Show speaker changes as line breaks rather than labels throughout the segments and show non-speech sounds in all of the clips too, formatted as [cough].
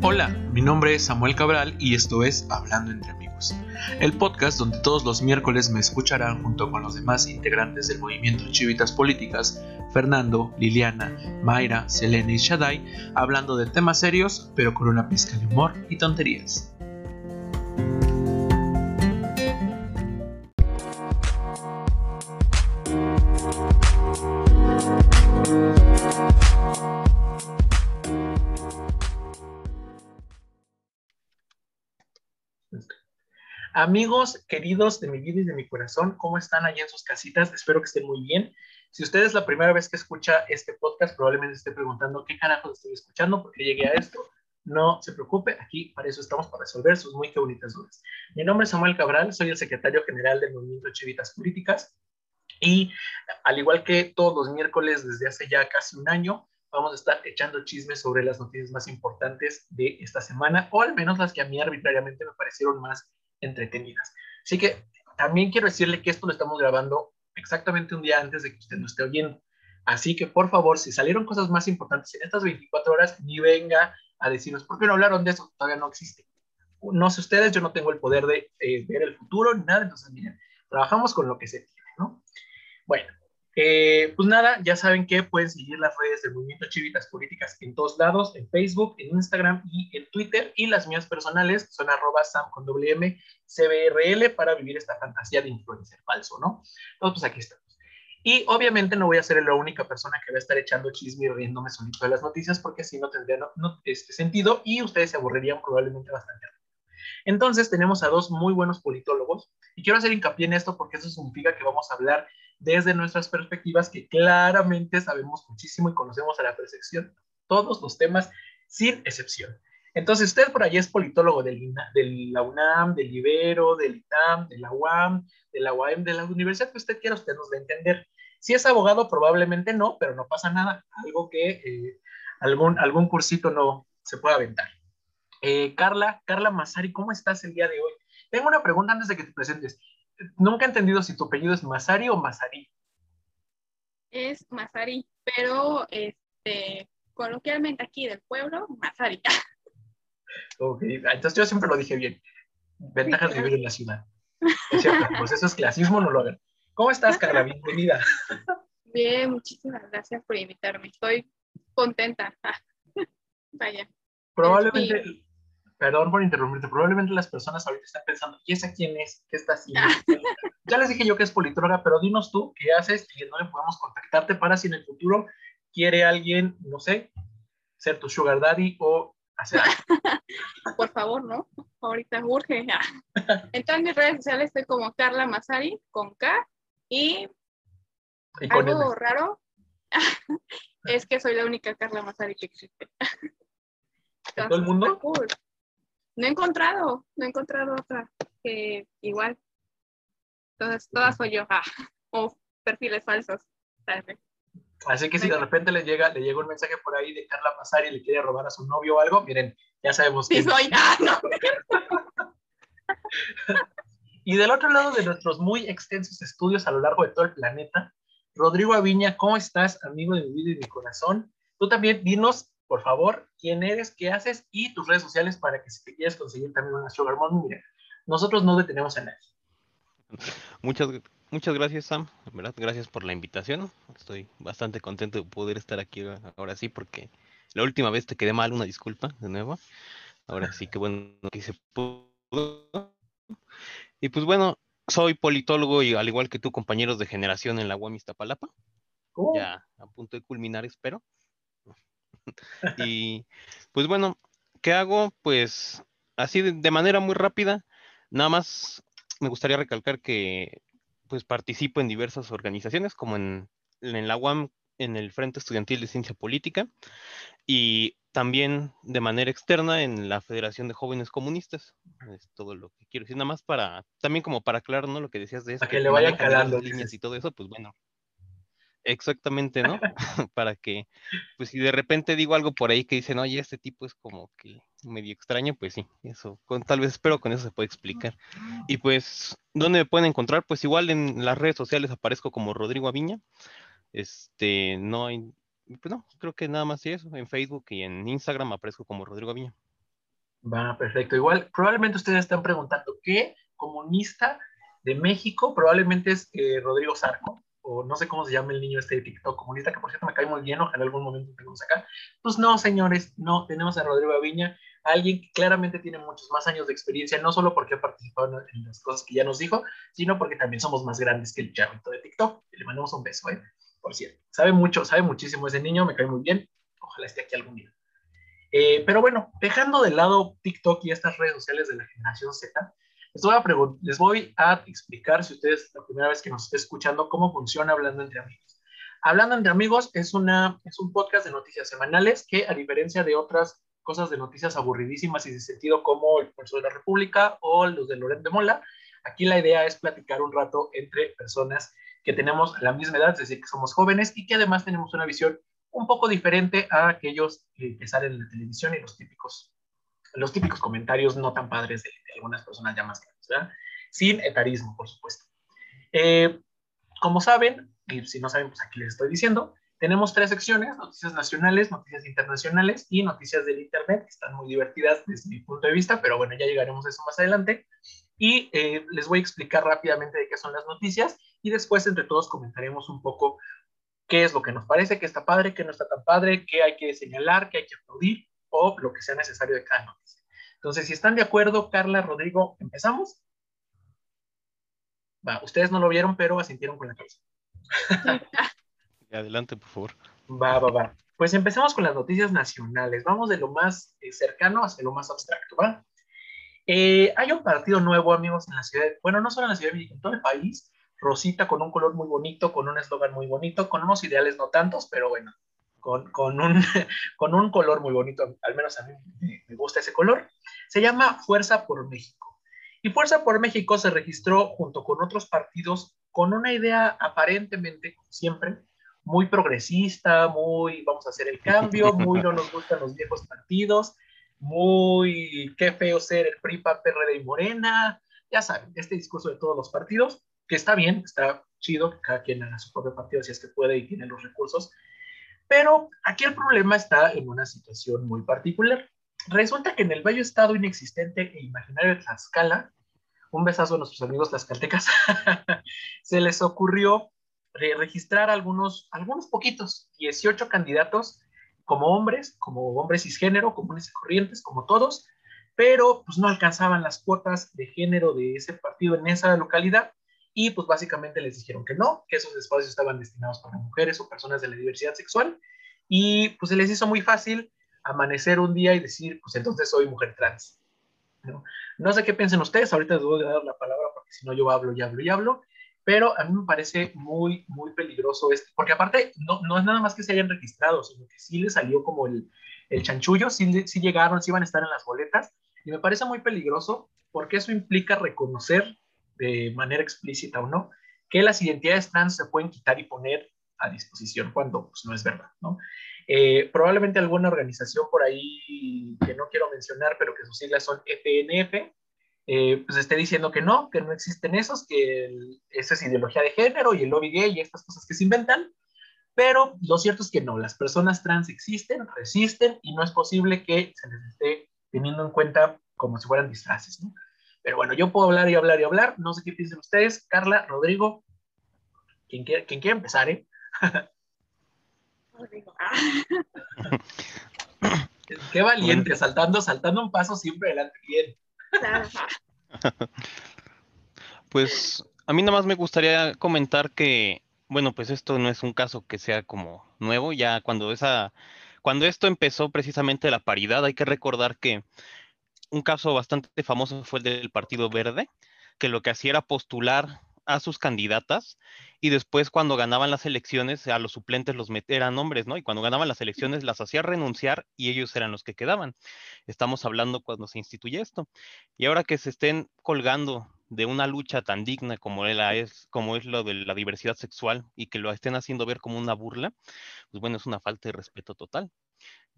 Hola, mi nombre es Samuel Cabral y esto es Hablando entre amigos, el podcast donde todos los miércoles me escucharán junto con los demás integrantes del movimiento Chivitas Políticas, Fernando, Liliana, Mayra, Selene y Shaddai, hablando de temas serios pero con una pizca de humor y tonterías. Amigos queridos de mi vida y de mi corazón, ¿cómo están allá en sus casitas? Espero que estén muy bien. Si usted es la primera vez que escucha este podcast, probablemente esté preguntando qué carajo estoy escuchando, porque llegué a esto. No se preocupe, aquí para eso estamos, para resolver sus muy que bonitas dudas. Mi nombre es Samuel Cabral, soy el secretario general del Movimiento Chivitas Políticas y al igual que todos los miércoles desde hace ya casi un año, vamos a estar echando chismes sobre las noticias más importantes de esta semana, o al menos las que a mí arbitrariamente me parecieron más entretenidas. Así que también quiero decirle que esto lo estamos grabando exactamente un día antes de que usted nos esté oyendo. Así que por favor, si salieron cosas más importantes en estas 24 horas, ni venga a decirnos, ¿por qué no hablaron de eso? Todavía no existe. No sé ustedes, yo no tengo el poder de eh, ver el futuro ni nada, entonces miren, trabajamos con lo que se tiene, ¿no? Bueno, eh, pues nada, ya saben que pueden seguir las redes del Movimiento Chivitas Políticas en todos lados, en Facebook, en Instagram y en Twitter. Y las mías personales son arroba sam con WM CBRL para vivir esta fantasía de influencer falso, ¿no? Entonces, pues aquí estamos. Y obviamente no voy a ser la única persona que va a estar echando chisme y riéndome solito de las noticias porque si no tendría no, este sentido y ustedes se aburrirían probablemente bastante. Entonces tenemos a dos muy buenos politólogos y quiero hacer hincapié en esto porque eso significa que vamos a hablar desde nuestras perspectivas que claramente sabemos muchísimo y conocemos a la perfección todos los temas sin excepción. Entonces, usted por allí es politólogo del, de la UNAM, del Ibero, del ITAM, de la UAM, de la UAM, de la universidad que usted quiera, usted nos va a entender. Si es abogado, probablemente no, pero no pasa nada. Algo que eh, algún, algún cursito no se puede aventar. Eh, Carla, Carla Masari, ¿cómo estás el día de hoy? Tengo una pregunta antes de que te presentes nunca he entendido si tu apellido es Masari o Masari.
Es Masari, pero este, coloquialmente aquí del pueblo, Masari. [laughs]
Ok, entonces yo siempre lo dije bien. Ventajas de vivir en la ciudad. [laughs] pues eso es clasismo, no lo hagan. ¿Cómo estás, Carla? Bienvenida.
Bien, muchísimas gracias por invitarme. Estoy contenta. [laughs] Vaya.
Probablemente, perdón por interrumpirte, probablemente las personas ahorita están pensando, ¿y esa quién es? ¿Qué está haciendo? [laughs] ya les dije yo que es politóloga, pero dinos tú qué haces y no le podemos contactarte para si en el futuro quiere alguien, no sé, ser tu sugar daddy o hacer algo. [laughs]
Por favor, ¿no? Ahorita urge. [laughs] En todas mis redes sociales estoy como Carla Masari con K y, algo raro es que soy la única Carla Masari que existe.
¿En todo el mundo?
No he encontrado, no he encontrado otra que igual. Entonces, todas soy yo. Ah, [laughs] o perfiles falsos.
Así que si de repente le llega, le llega un mensaje por ahí de Carla Mazari y le quiere robar a su novio o algo, miren, ya sabemos
que. Sí, soy. [laughs] Ah, no.
y del otro lado de nuestros muy extensos estudios a lo largo de todo el planeta, Rodrigo Aviña, ¿cómo estás, amigo de mi vida y de mi corazón? Tú también dinos por favor, quién eres, qué haces y tus redes sociales para que si te quieres conseguir también una Sugar Mom, mira, nosotros no detenemos a nadie. [laughs]
Muchas, muchas gracias, Sam. ¿verdad? Gracias por la invitación. Estoy bastante contento de poder estar aquí ahora sí, porque la última vez te quedé mal, una disculpa de nuevo. Ahora sí que bueno que se pudo. Y pues bueno, soy politólogo y al igual que tú, compañeros de generación en la UAM Iztapalapa. Ya a punto de culminar, espero. [laughs] y pues bueno, ¿qué hago? Pues así de, manera muy rápida, nada más me gustaría recalcar que pues participo en diversas organizaciones, como en, en la UAM, en el Frente Estudiantil de Ciencia Política, y también de manera externa en la Federación de Jóvenes Comunistas. Es todo lo que quiero decir, nada más para, también como para aclarar, ¿no? Lo que decías de eso.
Para que le vaya calando.
Líneas y todo eso, pues bueno, Exactamente, ¿no? [laughs] [laughs] Para que, pues si de repente digo algo por ahí que dicen, oye, este tipo es como que medio extraño, pues sí, eso, con, tal vez espero con eso se puede explicar. Y pues, ¿dónde me pueden encontrar? Pues igual en las redes sociales aparezco como Rodrigo Aviña. Este, no hay, pues no, creo que nada más eso. En Facebook y en Instagram aparezco como Rodrigo Aviña.
Va, perfecto. Igual, probablemente ustedes están preguntando, ¿qué comunista de México? Probablemente es eh, Rodrigo Sarco, o no sé cómo se llama el niño este de TikTok comunista, que por cierto me cae muy bien, ojalá algún momento tengamos acá. Pues no, señores, no, tenemos a Rodrigo Aviña, alguien que claramente tiene muchos más años de experiencia, no solo porque ha participado en las cosas que ya nos dijo, sino porque también somos más grandes que el charrito de TikTok. Le mandamos un beso, ¿eh? Por cierto. Sabe mucho, sabe muchísimo ese niño, me cae muy bien. Ojalá esté aquí algún día. Eh, pero bueno, dejando de lado TikTok y estas redes sociales de la generación Z, les voy, a les voy a explicar, si ustedes la primera vez que nos estén escuchando, cómo funciona Hablando entre Amigos. Hablando entre Amigos es, una, es un podcast de noticias semanales que, a diferencia de otras cosas de noticias aburridísimas y de sentido como el Pulso de la República o los de Loret de Mola, aquí la idea es platicar un rato entre personas que tenemos la misma edad, es decir, que somos jóvenes y que además tenemos una visión un poco diferente a aquellos que salen en la televisión y los típicos, los típicos comentarios no tan padres de, algunas personas ya más grandes, ¿verdad? Sin etarismo, por supuesto. Eh, como saben, y si no saben, pues aquí les estoy diciendo, tenemos tres secciones, noticias nacionales, noticias internacionales y noticias del Internet, que están muy divertidas desde mi punto de vista, pero bueno, ya llegaremos a eso más adelante. Y eh, les voy a explicar rápidamente de qué son las noticias y después entre todos comentaremos un poco qué es lo que nos parece que está padre, qué no está tan padre, qué hay que señalar, qué hay que aplaudir o lo que sea necesario de cada noticia. Entonces, si están de acuerdo, Carla, Rodrigo, ¿empezamos? Va, ustedes no lo vieron, pero asintieron con la cabeza. [laughs]
Adelante, por favor.
Va, va, va. Pues empezamos con las noticias nacionales. Vamos de lo más eh, cercano hacia lo más abstracto, ¿va? Eh, hay un partido nuevo, amigos, en la ciudad, bueno, no solo en la ciudad de México, en todo el país, rosita con un color muy bonito, con un eslogan muy bonito, con unos ideales no tantos, pero bueno, con, con, un, [laughs] con un color muy bonito, al menos a mí me, gusta ese color. Se llama Fuerza por México. Y Fuerza por México se registró junto con otros partidos con una idea aparentemente, siempre, muy progresista, muy vamos a hacer el cambio, muy no nos gustan los viejos partidos, muy qué feo ser el PRI, PAN, y Morena, ya saben, este discurso de todos los partidos, que está bien, está chido cada quien haga su propio partido si es que puede y tiene los recursos. Pero aquí el problema está en una situación muy particular. Resulta que en el bello estado inexistente e imaginario de Tlaxcala, un besazo a nuestros amigos tlaxcaltecas, [laughs] se les ocurrió registrar algunos, algunos poquitos, 18 candidatos como hombres, como hombres cisgénero, comunes y corrientes, como todos, pero pues no alcanzaban las cuotas de género de ese partido en esa localidad y pues básicamente les dijeron que no, que esos espacios estaban destinados para mujeres o personas de la diversidad sexual y pues se les hizo muy fácil amanecer un día y decir, pues entonces soy mujer trans. No, no sé qué piensen ustedes, ahorita les voy a dar la palabra porque si no yo hablo y hablo y hablo, pero a mí me parece muy, muy peligroso esto, porque aparte no, no es nada más que se hayan registrado, sino que sí les salió como el, el chanchullo, sí, sí llegaron, sí iban a estar en las boletas, y me parece muy peligroso porque eso implica reconocer de manera explícita o no, que las identidades trans se pueden quitar y poner a disposición cuando pues, no es verdad, ¿no? Eh, probablemente alguna organización por ahí que no quiero mencionar, pero que sus siglas son FNF, eh, pues esté diciendo que no, que no existen esos, que esa es ideología de género y el lobby gay y estas cosas que se inventan, pero lo cierto es que no, las personas trans existen, resisten y no es posible que se les esté teniendo en cuenta como si fueran disfraces, ¿no? Pero bueno, yo puedo hablar y hablar y hablar. No sé qué piensan ustedes. Carla, Rodrigo, quien quiera, quien quiera empezar, ¿eh? Rodrigo. [laughs] qué valiente, saltando, saltando un paso siempre adelante. Bien. [laughs]
Pues a mí nada más me gustaría comentar que, bueno, pues esto no es un caso que sea como nuevo. Ya cuando esa, cuando esto empezó precisamente la paridad, hay que recordar que un caso bastante famoso fue el del Partido Verde, que lo que hacía era postular a sus candidatas y después cuando ganaban las elecciones a los suplentes los eran hombres, ¿no? Y cuando ganaban las elecciones las hacía renunciar y ellos eran los que quedaban. Estamos hablando cuando se instituye esto. Y ahora que se estén colgando de una lucha tan digna como, es, como es lo de la diversidad sexual y que lo estén haciendo ver como una burla, pues bueno, es una falta de respeto total.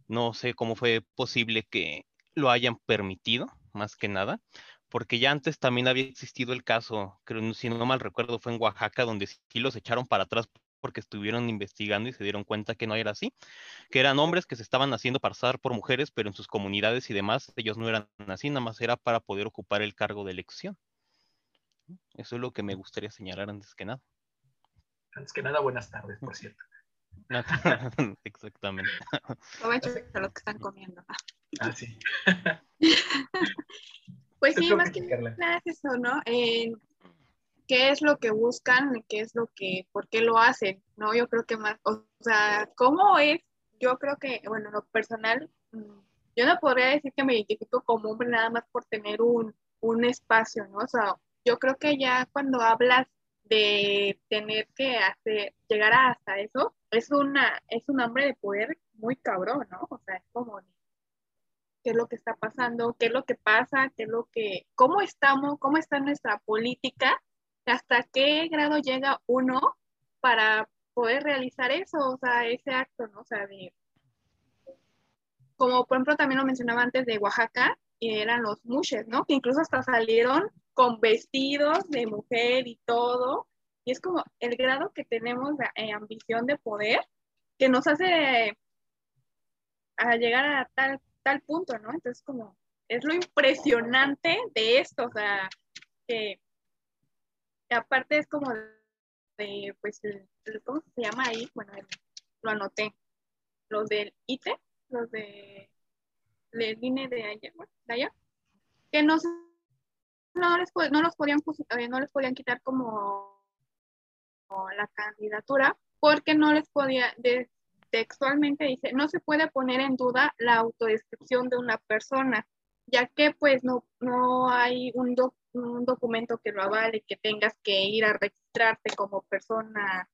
No sé cómo fue posible que lo hayan permitido, más que nada, porque ya antes también había existido el caso, creo, si no mal recuerdo, fue en Oaxaca, donde sí los echaron para atrás porque estuvieron investigando y se dieron cuenta que no era así, que eran hombres que se estaban haciendo pasar por mujeres, pero en sus comunidades y demás ellos no eran así, nada más era para poder ocupar el cargo de elección. Eso es lo que me gustaría señalar antes que nada.
Antes que nada, buenas tardes, por cierto. [laughs]
Exactamente.
Aprovecho a los que están comiendo.
Ah, sí. [laughs]
pues sí, más que nada es eso, ¿no? qué es lo que buscan, qué es lo que, por qué lo hacen, ¿no? Yo creo que más, o sea, ¿cómo es? Yo creo que, bueno, lo personal, mm, yo no podría decir que me identifico como hombre nada más por tener un, un espacio, ¿no? O sea, yo creo que ya cuando hablas de tener que hacer, llegar hasta eso, es una, es un hambre de poder muy cabrón, ¿no? O sea, es como qué es lo que está pasando, qué es lo que pasa, qué es lo que, cómo estamos, cómo está nuestra política, hasta qué grado llega uno para poder realizar eso, o sea, ese acto, ¿no? O sea, de, como por ejemplo también lo mencionaba antes de Oaxaca, eran los mushes, ¿no? Que incluso hasta salieron con vestidos de mujer y todo. Y es como el grado que tenemos de eh, ambición de poder que nos hace a llegar a tal, tal punto, ¿no? Entonces, como es lo impresionante de esto, o sea, que, aparte es como de, pues, ¿cómo se llama ahí? Bueno, lo anoté. Los del ITE, los de, de INE de allá, de allá que no no les, no los podían, eh, no les podían quitar como, la candidatura porque no les podía, textualmente dice, no se puede poner en duda la autodescripción de una persona, ya que pues no, no hay un, un documento que lo avale, que tengas que ir a registrarte como persona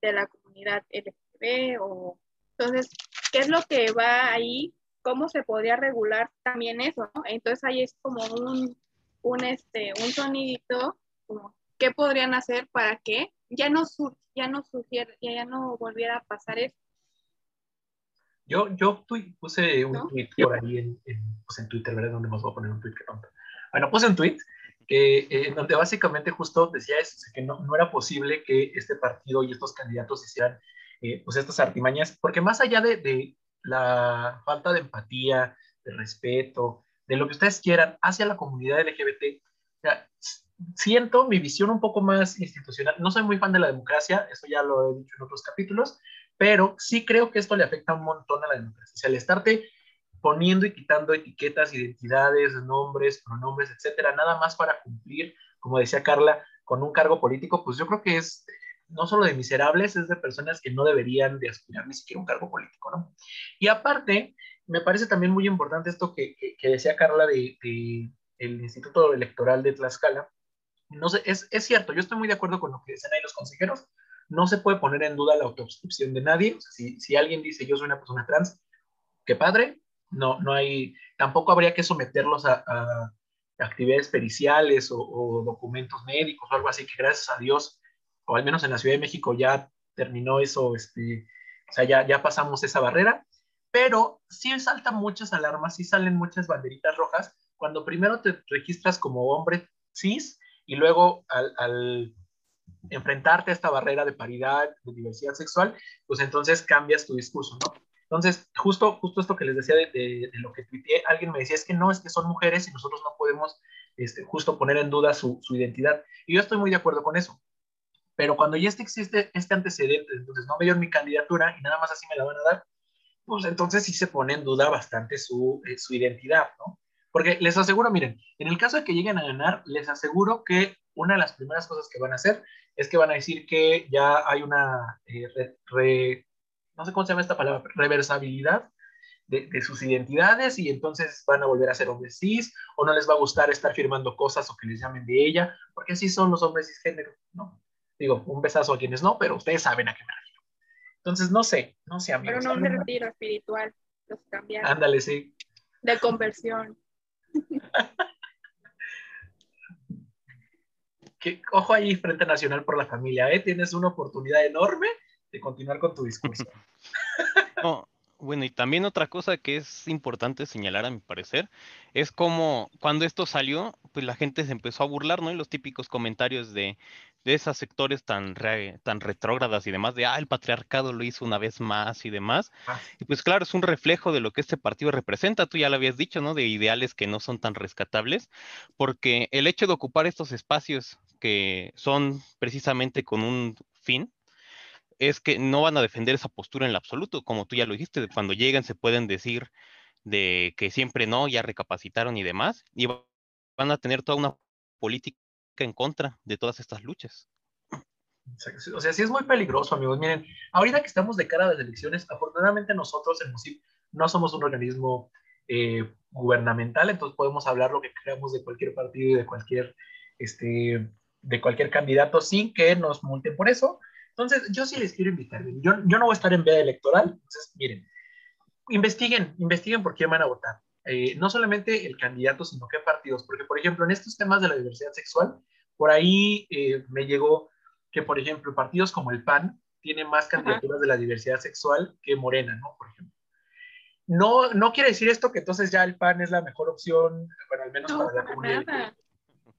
de la comunidad LGTB o entonces, ¿qué es lo que va ahí? ¿Cómo se podría regular también eso? Entonces ahí es como un, un, este, un sonidito, como, ¿qué podrían hacer para que ya no, ya no surgiera, ya no volviera a pasar eso?
Yo, yo puse un tweet por ahí en, pues en Twitter, ¿verdad? Donde más voy a poner un tweet que tonto. Bueno, puse un tweet que, eh, donde básicamente justo decía eso, que no, no, era posible que este partido y estos candidatos hicieran eh, pues estas artimañas, porque más allá de, de, la falta de empatía, de respeto, de lo que ustedes quieran hacia la comunidad LGBT. Siento mi visión un poco más institucional. No soy muy fan de la democracia, eso ya lo he dicho en otros capítulos, pero sí creo que esto le afecta un montón a la democracia. O sea, el estarte poniendo y quitando etiquetas, identidades, nombres, pronombres, etcétera, nada más para cumplir, como decía Carla, con un cargo político, pues yo creo que es no solo de miserables, es de personas que no deberían de aspirar ni siquiera un cargo político, ¿no? Y aparte, me parece también muy importante esto que, decía Carla de, el Instituto Electoral de Tlaxcala. No sé, es, es, cierto, yo estoy muy de acuerdo con lo que dicen ahí los consejeros. No se puede poner en duda la autoscripción de nadie. si, si, alguien dice yo soy una persona trans, qué padre. No, no hay, tampoco habría que someterlos a, actividades periciales o, o, documentos médicos o algo así, que gracias a Dios, o al menos en la Ciudad de México ya terminó eso, este, o sea, ya, ya pasamos esa barrera pero sí saltan muchas alarmas, sí salen muchas banderitas rojas cuando primero te registras como hombre cis y luego al, enfrentarte a esta barrera de paridad, de diversidad sexual, pues entonces cambias tu discurso, ¿no? Entonces, justo, justo esto que les decía de, lo que tuiteé, alguien me decía, es que no, es que son mujeres y nosotros no podemos este, justo poner en duda su, su, identidad. Y yo estoy muy de acuerdo con eso. Pero cuando ya existe este antecedente, entonces no me dieron mi candidatura y nada más así me la van a dar, pues entonces sí se pone en duda bastante su, eh, su identidad, ¿no? Porque les aseguro, miren, en el caso de que lleguen a ganar, les aseguro que una de las primeras cosas que van a hacer es que van a decir que ya hay una, eh, no sé cómo se llama esta palabra, reversabilidad de, de, sus identidades y entonces van a volver a ser hombres cis o no les va a gustar estar firmando cosas o que les llamen de ella, porque así son los hombres cisgénero, ¿no? Digo, un besazo a quienes no, pero ustedes saben a qué me refiero. Entonces, no sé, no sé, amigos.
Pero no un retiro espiritual, los cambiaron.
Ándale, sí.
De conversión.
Ojo ahí, Frente Nacional por la Familia, ¿eh? Tienes una oportunidad enorme de continuar con tu discurso. [laughs]
bueno, y también otra cosa que es importante señalar, a mi parecer, es como cuando esto salió, pues la gente se empezó a burlar, ¿no? Y los típicos comentarios de, de esos sectores tan, tan retrógradas y demás, de, ah, el patriarcado lo hizo una vez más y demás. Ah. Y pues claro, es un reflejo de lo que este partido representa, tú ya lo habías dicho, ¿no? De ideales que no son tan rescatables, porque el hecho de ocupar estos espacios que son precisamente con un fin, es que no van a defender esa postura en lo absoluto, como tú ya lo dijiste, cuando llegan se pueden decir de que siempre no, ya recapacitaron y demás, y van a tener toda una política en contra de todas estas luchas.
O sea, sí es muy peligroso, amigos. Miren, ahorita que estamos de cara a las elecciones, afortunadamente nosotros en MUSIP no somos un organismo eh, gubernamental, entonces podemos hablar lo que creamos de cualquier partido y de cualquier, este, de cualquier candidato sin que nos multen por eso. Entonces, yo sí les quiero invitar. Yo, yo no voy a estar en veda electoral, entonces, miren, investiguen, investiguen por quién van a votar. Eh, no solamente el candidato, sino qué partidos. Porque, por ejemplo, en estos temas de la diversidad sexual, por ahí eh, me llegó que, por ejemplo, partidos como el PAN tienen más candidaturas de la diversidad sexual que Morena, ¿no? Por ejemplo. No, no quiere decir esto que entonces ya el PAN es la mejor opción, bueno, al menos para la comunidad.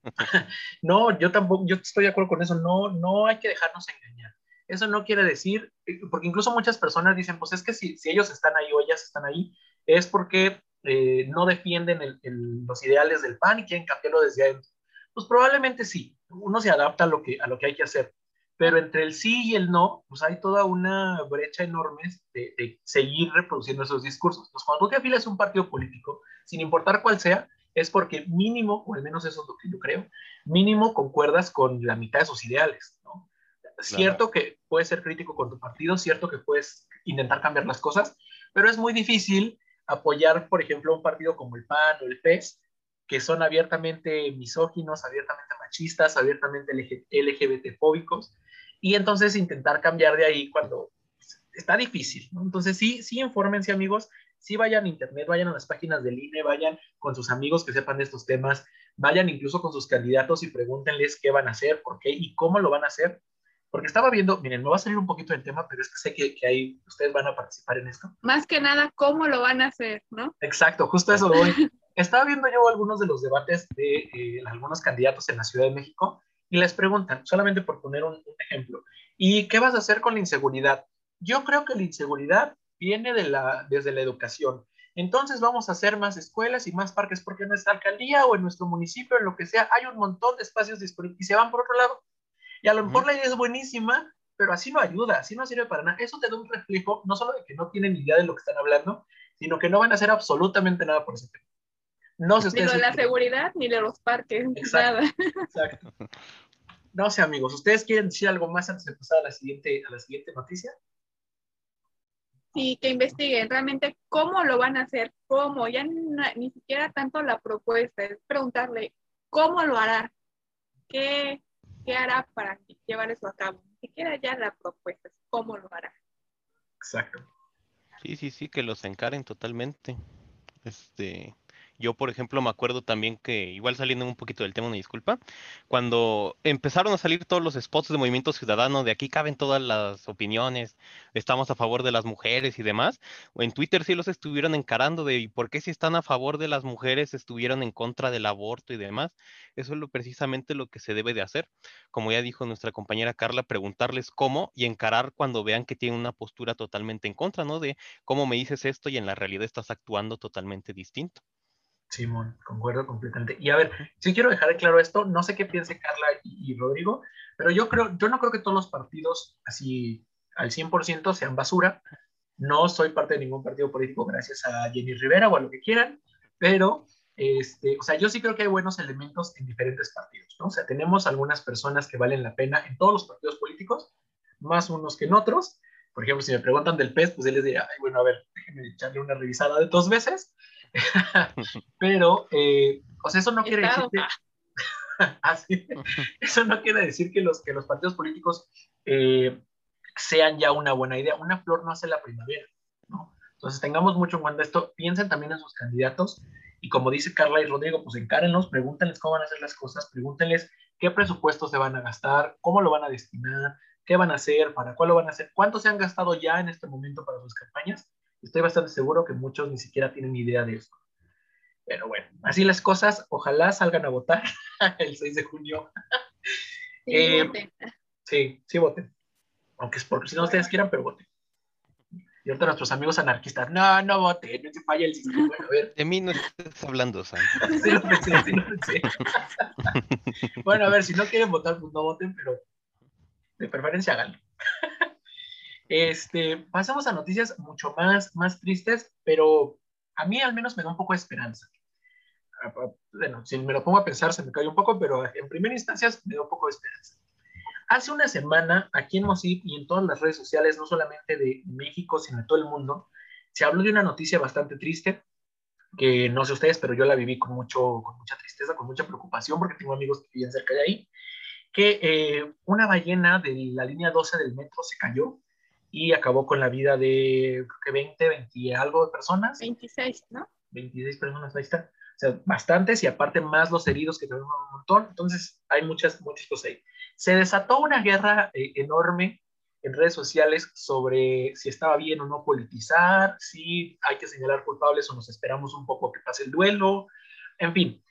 [laughs] no, yo tampoco, yo estoy de acuerdo con eso, no, no hay que dejarnos engañar. Eso no quiere decir, eh, porque incluso muchas personas dicen, pues es que si, si ellos están ahí o ellas están ahí, es porque eh, no defienden los ideales del PAN y quieren cambiarlo desde adentro. Pues probablemente sí, uno se adapta a lo que, a lo que hay que hacer, pero entre el sí y el no, pues hay toda una brecha enorme de, seguir reproduciendo esos discursos. Entonces, cuando tú te afilas a un partido político, sin importar cuál sea, es porque mínimo, o al menos eso es lo que yo creo, mínimo concuerdas con la mitad de sus ideales, ¿no? Cierto que puedes ser crítico con tu partido, cierto que puedes intentar cambiar las cosas, pero es muy difícil apoyar, por ejemplo, un partido como el PAN o el PES, que son abiertamente misóginos, abiertamente machistas, abiertamente LGBT-fóbicos, y entonces intentar cambiar de ahí cuando está difícil. Entonces sí, sí, infórmense amigos, sí vayan a internet, vayan a las páginas del INE, vayan con sus amigos que sepan de estos temas, vayan incluso con sus candidatos y pregúntenles qué van a hacer, por qué y cómo lo van a hacer, porque estaba viendo, miren, me va a salir un poquito del tema, pero es que sé que, que ahí ustedes van a participar en esto.
Más que nada, ¿cómo lo van a hacer, no?
Exacto, justo eso voy. estaba viendo yo algunos de los debates de eh, algunos candidatos en la Ciudad de México y les preguntan, solamente por poner un, ejemplo, ¿y qué vas a hacer con la inseguridad? Yo creo que la inseguridad viene de la, desde la educación. Entonces vamos a hacer más escuelas y más parques porque en nuestra alcaldía o en nuestro municipio, en lo que sea, hay un montón de espacios disponibles y se van por otro lado. Y a lo mejor la idea es buenísima, pero así no ayuda, así no sirve para nada. Eso te da un reflejo no solo de que no tienen idea de lo que están hablando, sino que no van a hacer absolutamente nada por ese tema.
No sé Ni de la seguridad ni de los parques, [laughs] nada. Exacto.
No sé, amigos, ¿ustedes quieren decir algo más antes de pasar a la siguiente, a la siguiente noticia?
Sí, que investiguen realmente cómo lo van a hacer, cómo, ya ni siquiera tanto la propuesta, es preguntarle cómo lo hará, qué, qué hará para llevar eso a cabo. Ni siquiera ya la propuesta, cómo lo hará.
Exacto.
Sí, sí, sí, que los encaren totalmente. Este, yo, por ejemplo, me acuerdo también que, igual saliendo un poquito del tema, una disculpa, cuando empezaron a salir todos los spots de Movimiento Ciudadano, de aquí caben todas las opiniones, estamos a favor de las mujeres y demás, en Twitter sí los estuvieron encarando de por qué si están a favor de las mujeres estuvieron en contra del aborto y demás. Eso es precisamente lo que se debe de hacer. Como ya dijo nuestra compañera Carla, preguntarles cómo y encarar cuando vean que tienen una postura totalmente en contra, ¿no? De cómo me dices esto y en la realidad estás actuando totalmente distinto.
Simón, concuerdo completamente. Y a ver, si quiero dejar claro esto, no sé qué piense Carla y, Rodrigo, pero yo creo, yo no creo que todos los partidos así al 100% sean basura. No soy parte de ningún partido político gracias a Jenny Rivera o a lo que quieran, pero, este, o sea, yo sí creo que hay buenos elementos en diferentes partidos, ¿no? O sea, tenemos algunas personas que valen la pena en todos los partidos políticos, más unos que en otros. Por ejemplo, si me preguntan del PES, pues él les diría, ay, bueno, a ver, déjenme echarle una revisada de dos veces [laughs] Pero, eh, o sea, eso no quiere decir que... [laughs] Así, [laughs] eso no quiere decir que los, que los partidos políticos eh, sean ya una buena idea. Una flor no hace la primavera, ¿no? Entonces tengamos mucho en cuenta esto, piensen también en sus candidatos y como dice Carla y Rodrigo, pues encárenlos, pregúntenles cómo van a hacer las cosas, pregúntenles qué presupuestos se van a gastar, cómo lo van a destinar, qué van a hacer, para cuál lo van a hacer, cuánto se han gastado ya en este momento para sus campañas Estoy bastante seguro que muchos ni siquiera tienen idea de esto. Pero bueno, así las cosas, ojalá salgan a votar [laughs] el 6 de junio. [laughs]
Sí, eh, voten.
sí, sí voten. Aunque es porque si no ustedes quieran, pero voten. Y ahorita nuestros amigos anarquistas, no, no voten, no se falla el sistema. Bueno, a ver.
De mí no estás hablando, Sam. [laughs]
sí lo pensé, sí lo pensé. bueno, a ver, si no quieren votar, pues no voten, pero de preferencia háganlo. Este, pasamos a noticias mucho más, más tristes, pero a mí al menos me da un poco de esperanza. Ah, ah, bueno, si me lo pongo a pensar se me cae un poco, pero en primera instancia me da un poco de esperanza. Hace una semana, aquí en Mosip y en todas las redes sociales, no solamente de México, sino de todo el mundo, se habló de una noticia bastante triste, que no sé ustedes, pero yo la viví con, mucho, con mucha tristeza, con mucha preocupación, porque tengo amigos que viven cerca de ahí, que eh, una ballena de la línea 12 del metro se cayó y acabó con la vida de, creo que 20, 20 y algo de personas.
26, ¿no?
26 personas, ahí está. O sea, bastantes y aparte más los heridos que tenemos un montón. Entonces, hay muchas, muchas cosas ahí. Se desató una guerra eh, enorme en redes sociales sobre si estaba bien o no politizar, si hay que señalar culpables o nos esperamos un poco que pase el duelo, en fin.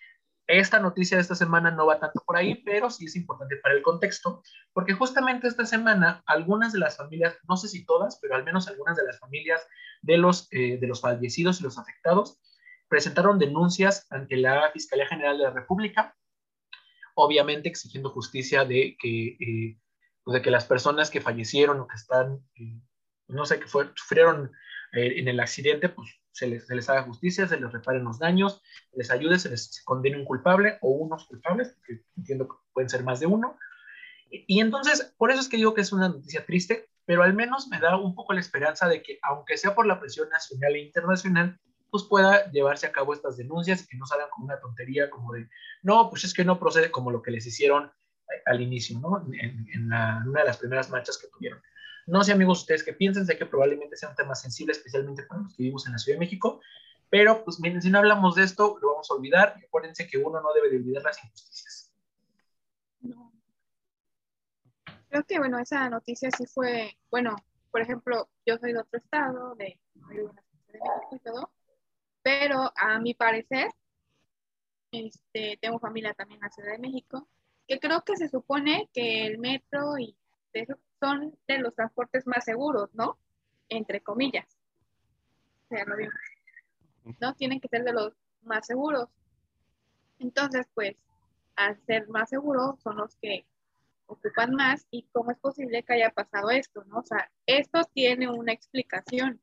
Esta noticia de esta semana no va tanto por ahí, pero sí es importante para el contexto, porque justamente esta semana algunas de las familias, no sé si todas, pero al menos algunas de las familias de los, eh, de los fallecidos y los afectados presentaron denuncias ante la Fiscalía General de la República obviamente exigiendo justicia de que, eh, pues de que las personas que fallecieron o que están, eh, no sé, que sufrieron en el accidente, pues se les, se haga justicia, se les reparen los daños, les ayude, se les condene un culpable o unos culpables, porque entiendo que pueden ser más de uno. Y entonces, por eso es que digo que es una noticia triste, pero al menos me da un poco la esperanza de que, aunque sea por la presión nacional e internacional, pues pueda llevarse a cabo estas denuncias y que no salgan como una tontería como de, no, pues es que no procede como lo que les hicieron al inicio, ¿no? En, una de las primeras marchas que tuvieron. No sé, amigos, ustedes que piensen, sé que probablemente sea un tema sensible, especialmente para los que vivimos en la Ciudad de México, pero pues miren, si no hablamos de esto, lo vamos a olvidar. Y acuérdense que uno no debe de olvidar las injusticias.
Creo que, bueno, esa noticia sí fue, bueno, por ejemplo, yo soy de otro estado, de, de México y todo, pero a mi parecer, este, tengo familia también en la Ciudad de México, que creo que se supone que el metro y eso son de los transportes más seguros, ¿no? Entre comillas. Sea, lo vimos. ¿No? Tienen que ser de los más seguros. Entonces, pues, al ser más seguros, son los que ocupan más y cómo es posible que haya pasado esto, ¿no? O sea, esto tiene una explicación.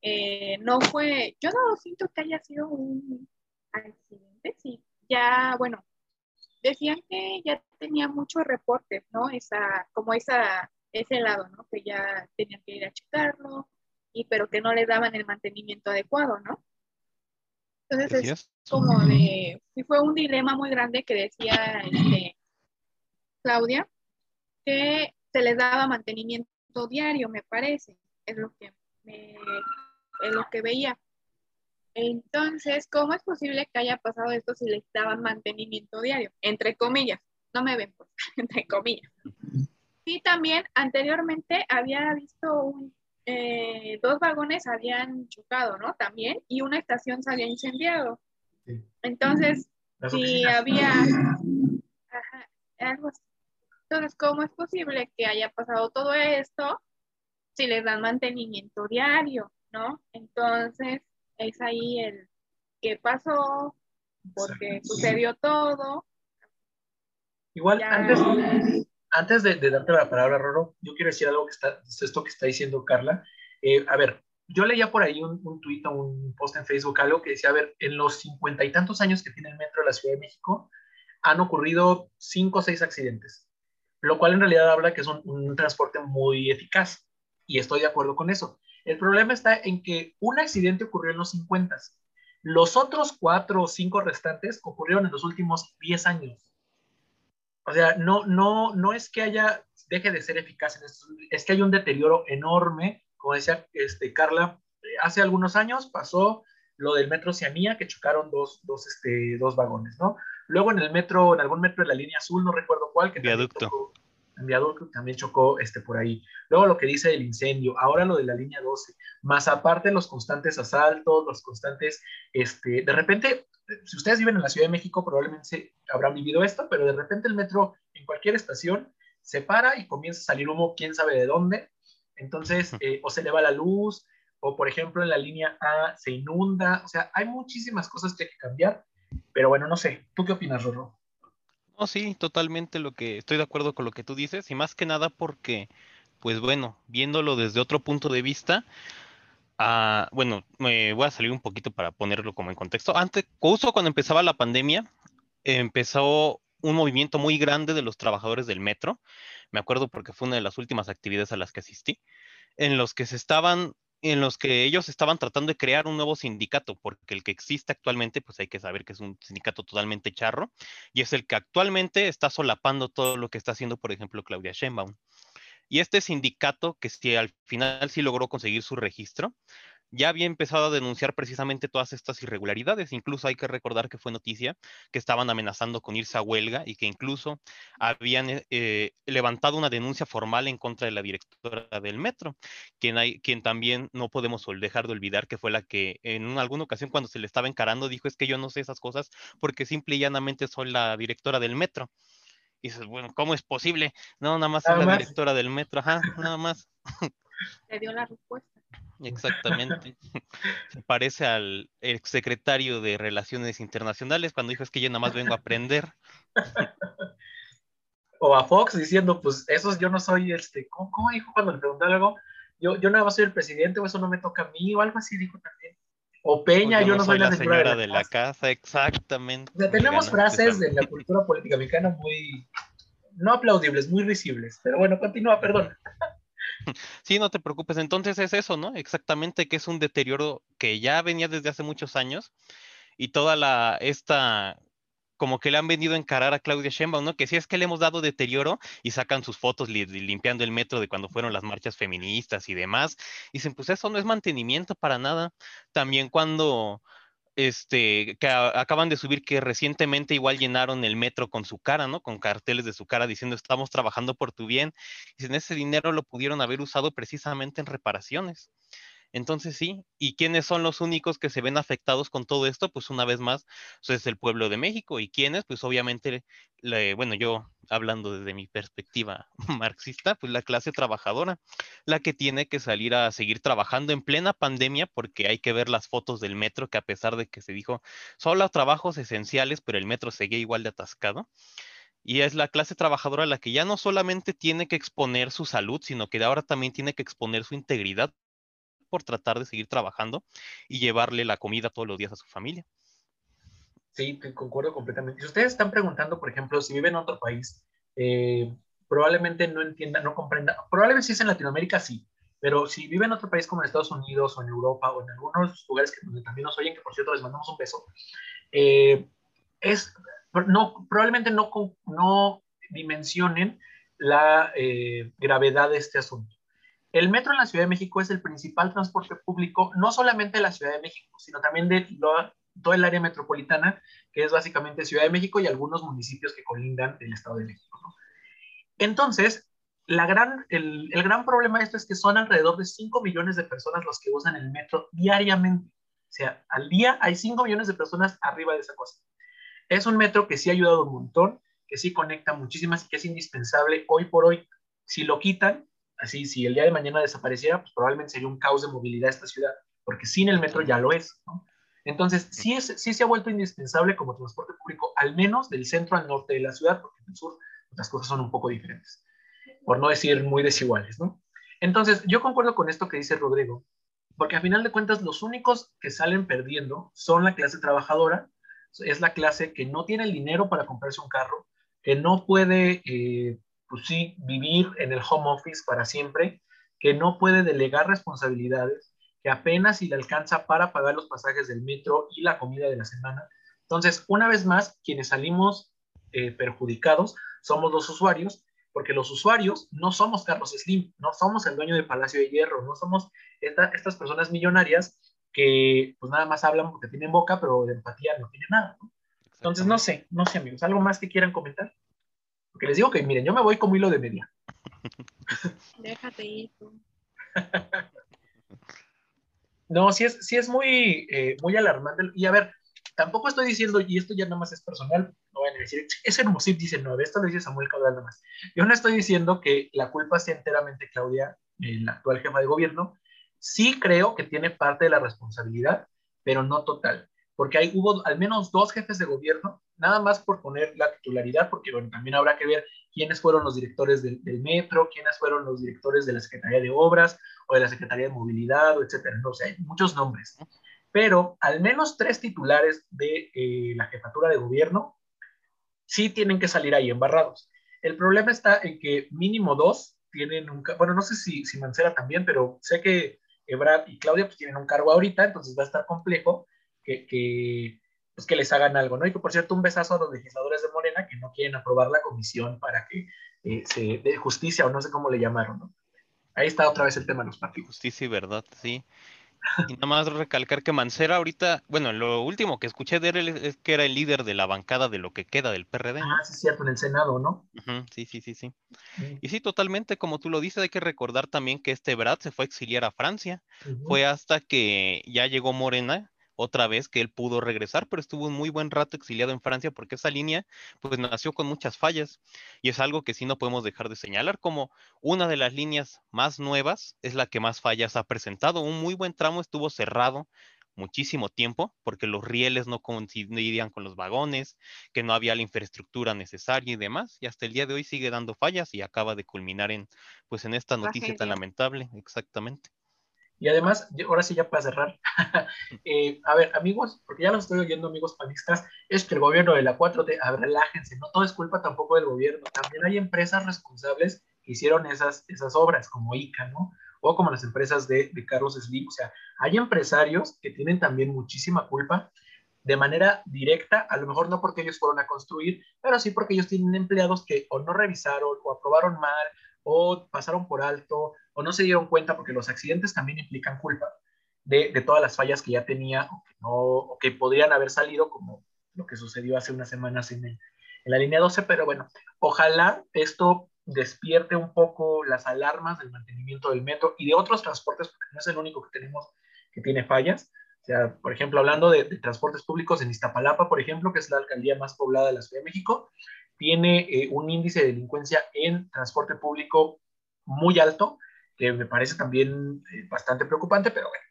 Eh, no fue, yo no siento que haya sido un accidente, sí, ya, bueno, decían que ya tenía muchos reportes, ¿no? Esa, como esa, ese lado, ¿no? Que ya tenían que ir a checarlo, y pero que no le daban el mantenimiento adecuado, ¿no? Entonces es como de, sí fue un dilema muy grande que decía este, Claudia, que se les daba mantenimiento diario, me parece, es lo que me en lo que veía. Entonces, ¿cómo es posible que haya pasado esto si le daban mantenimiento diario? Entre comillas, no me ven, pues, [laughs] entre comillas. Sí, también anteriormente había visto un, eh, dos vagones habían chocado, ¿no? También, y una estación se había incendiado. Entonces, si había algo así. Entonces, ¿cómo es posible que haya pasado todo esto si les dan mantenimiento diario? ¿no? Entonces, es ahí el qué pasó, porque sucedió todo.
Igual, antes, antes de, darte la palabra, Roro, yo quiero decir algo que está, esto que está diciendo Carla. Eh, a ver, yo leía por ahí un, un tuit o un post en Facebook, algo que decía, a ver, en los cincuenta y tantos años que tiene el metro de la Ciudad de México, han ocurrido cinco o seis accidentes, lo cual en realidad habla que es un transporte muy eficaz, y estoy de acuerdo con eso. El problema está en que un accidente ocurrió en los 50. Los otros cuatro o cinco restantes ocurrieron en los últimos 10 años. O sea, no, no, no es que haya, deje de ser eficaz en esto, es que hay un deterioro enorme. Como decía este, Carla, eh, hace algunos años pasó lo del metro Cianía, que chocaron dos, dos, este, dos vagones, ¿no? Luego en el metro, en algún metro de la línea azul, no recuerdo cuál, que
viaducto
viaducto también chocó este, por ahí. Luego lo que dice el incendio, ahora lo de la línea 12, más aparte los constantes asaltos, los constantes, este, de repente si ustedes viven en la Ciudad de México, probablemente habrán vivido esto, pero de repente el metro en cualquier estación se para y comienza a salir humo, quién sabe de dónde. Entonces, eh, o se le va la luz, o por ejemplo en la línea A se inunda. O sea, hay muchísimas cosas que hay que cambiar. Pero bueno, no sé. ¿Tú qué opinas, Rorro?
No, sí, totalmente lo que estoy de acuerdo con lo que tú dices y más que nada porque, pues bueno, viéndolo desde otro punto de vista, ah, bueno, me voy a salir un poquito para ponerlo como en contexto. Antes, justo cuando empezaba la pandemia, empezó un movimiento muy grande de los trabajadores del metro. Me acuerdo porque fue una de las últimas actividades a las que asistí, en los que se estaban en los que ellos estaban tratando de crear un nuevo sindicato, porque el que existe actualmente, pues hay que saber que es un sindicato totalmente charro, y es el que actualmente está solapando todo lo que está haciendo, por ejemplo, Claudia Sheinbaum. Y este sindicato, que si al final sí logró conseguir su registro, ya había empezado a denunciar precisamente todas estas irregularidades. Incluso hay que recordar que fue noticia que estaban amenazando con irse a huelga y que incluso habían eh, eh, levantado una denuncia formal en contra de la directora del metro, quien, hay, quien también no podemos dejar de olvidar que fue la que en alguna ocasión cuando se le estaba encarando dijo es que yo no sé esas cosas porque simple y llanamente soy la directora del metro. Y dices, bueno, ¿cómo es posible? No, nada más es la directora del metro, ajá, nada más.
Le dio la respuesta.
Exactamente. [laughs] Se parece al exsecretario de Relaciones Internacionales cuando dijo es que yo nada más vengo a aprender. [laughs]
O a Fox diciendo, pues esos yo no soy, este, ¿cómo, dijo cuando le preguntó algo? Yo, yo nada más soy el presidente o eso no me toca a mí o algo así dijo también. O Peña, yo, no soy, la señora,
de, la, casa. exactamente.
O sea, tenemos frases de la [laughs] cultura política mexicana muy, no aplaudibles, muy risibles. Pero bueno, continúa, perdón.
Sí, no te preocupes. Entonces es eso, ¿no? Exactamente que es un deterioro que ya venía desde hace muchos años y toda la, esta, como que le han venido a encarar a Claudia Sheinbaum, ¿no? Que si es que le hemos dado deterioro y sacan sus fotos limpiando el metro de cuando fueron las marchas feministas y demás. Y dicen, pues eso no es mantenimiento para nada. También cuando este, que acaban de subir que recientemente igual llenaron el metro con su cara, ¿no? Con carteles de su cara diciendo estamos trabajando por tu bien. Y en ese dinero lo pudieron haber usado precisamente en reparaciones. Entonces sí, ¿y quiénes son los únicos que se ven afectados con todo esto? Pues una vez más, pues, es el pueblo de México. ¿Y quiénes? Pues obviamente, bueno, yo hablando desde mi perspectiva [laughs] marxista, pues la clase trabajadora, la que tiene que salir a seguir trabajando en plena pandemia, porque hay que ver las fotos del metro, que a pesar de que se dijo solo trabajos esenciales, pero el metro seguía igual de atascado. Y es la clase trabajadora la que ya no solamente tiene que exponer su salud, sino que ahora también tiene que exponer su integridad por tratar de seguir trabajando y llevarle la comida todos los días a su familia.
Sí, concuerdo completamente. Si ustedes están preguntando, por ejemplo, si viven en otro país, eh, probablemente no entiendan, no comprendan, probablemente si es en Latinoamérica, sí, pero si viven en otro país como en Estados Unidos o en Europa o en algunos lugares que también nos oyen, que por cierto les mandamos un beso, eh, es, no, probablemente no, no dimensionen la eh, gravedad de este asunto. El metro en la Ciudad de México es el principal transporte público, no solamente de la Ciudad de México, sino también de todo el área metropolitana, que es básicamente Ciudad de México y algunos municipios que colindan del Estado de México. Entonces, el, el, gran problema de esto es que son alrededor de 5 millones de personas los que usan el metro diariamente. O sea, al día hay 5 millones de personas arriba de esa cosa. Es un metro que sí ha ayudado un montón, que sí conecta muchísimas y que es indispensable hoy por hoy. Si lo quitan, así, si el día de mañana desapareciera, pues probablemente sería un caos de movilidad esta ciudad, porque sin el metro ya lo es, ¿no? Entonces, sí, es, sí se ha vuelto indispensable como transporte público, al menos del centro al norte de la ciudad, porque en el sur las cosas son un poco diferentes, por no decir muy desiguales, ¿no? Entonces, yo concuerdo con esto que dice Rodrigo, porque a final de cuentas los únicos que salen perdiendo son la clase trabajadora, es la clase que no tiene el dinero para comprarse un carro, que no puede eh, pues sí, vivir en el home office para siempre, que no puede delegar responsabilidades, que apenas si le alcanza para pagar los pasajes del metro y la comida de la semana. Entonces, una vez más, quienes salimos eh, perjudicados somos los usuarios, porque los usuarios no somos Carlos Slim, no somos el dueño de Palacio de Hierro, no somos estas personas millonarias que pues nada más hablan porque tienen boca, pero de empatía no tienen nada. Entonces, no sé, no sé amigos, ¿algo más que quieran comentar? Porque les digo que, miren, yo me voy como hilo de media.
Déjate ir. [laughs]
No, sí es, sí es muy, eh, muy alarmante. Y a ver, tampoco estoy diciendo, y esto ya nada más es personal, no van a decir, es Hermosip dice no, esto lo dice Samuel Cabral nada más. Yo no estoy diciendo que la culpa sea enteramente Claudia, la actual jefa de gobierno, sí creo que tiene parte de la responsabilidad, pero no total, porque hay, hubo al menos dos jefes de gobierno, nada más por poner la titularidad, porque bueno, también habrá que ver quiénes fueron los directores del, metro, quiénes fueron los directores de la Secretaría de Obras o de la Secretaría de Movilidad, etcétera. No, o sea, hay muchos nombres pero al menos tres titulares de eh, la jefatura de gobierno sí tienen que salir ahí embarrados. El problema está en que mínimo dos tienen un, bueno, no sé si, si Mancera también, pero sé que Ebrard y Claudia pues tienen un cargo ahorita, entonces va a estar complejo que, que, pues, que les hagan algo, ¿no? Y que por cierto, un besazo a los legisladores de Morena que no quieren aprobar la comisión para que eh, se dé justicia o no sé cómo le llamaron, ¿no? Ahí está otra vez el tema de los partidos.
Justicia y verdad, sí. Y nada más recalcar que Mancera ahorita, bueno, lo último que escuché de él es que era el líder de la bancada de lo que queda del PRD.
Ah, sí, es cierto, en el Senado, ¿no?
sí, sí, sí, sí. Y sí, totalmente, como tú lo dices, hay que recordar también que este Brad se fue a exiliar a Francia. Fue hasta que ya llegó Morena otra vez que él pudo regresar, pero estuvo un muy buen rato exiliado en Francia porque esa línea pues nació con muchas fallas y es algo que sí no podemos dejar de señalar como una de las líneas más nuevas es la que más fallas ha presentado. Un muy buen tramo estuvo cerrado muchísimo tiempo porque los rieles no coincidían con los vagones, que no había la infraestructura necesaria y demás, y hasta el día de hoy sigue dando fallas y acaba de culminar en pues en esta noticia tan lamentable, exactamente.
Y además, ahora sí ya para cerrar, [laughs] eh, a ver, amigos, porque ya los estoy oyendo, amigos panistas, es que el gobierno de la 4T, a relájense, no todo es culpa tampoco del gobierno, también hay empresas responsables que hicieron esas, esas obras, como ICA, ¿no? O como las empresas de, de Carlos Slim, o sea, hay empresarios que tienen también muchísima culpa de manera directa, a lo mejor no porque ellos fueron a construir, pero sí porque ellos tienen empleados que o no revisaron o aprobaron mal o pasaron por alto o no se dieron cuenta porque los accidentes también implican culpa de, todas las fallas que ya tenía o que, podrían haber salido como lo que sucedió hace unas semanas en, en la línea 12, pero bueno, ojalá esto despierte un poco las alarmas del mantenimiento del metro y de otros transportes, porque no es el único que tenemos que tiene fallas. O sea, por ejemplo, hablando de, de transportes públicos en Iztapalapa, por ejemplo, que es la alcaldía más poblada de la Ciudad de México, tiene eh, un índice de delincuencia en transporte público muy alto que me parece también eh, bastante preocupante, pero bueno,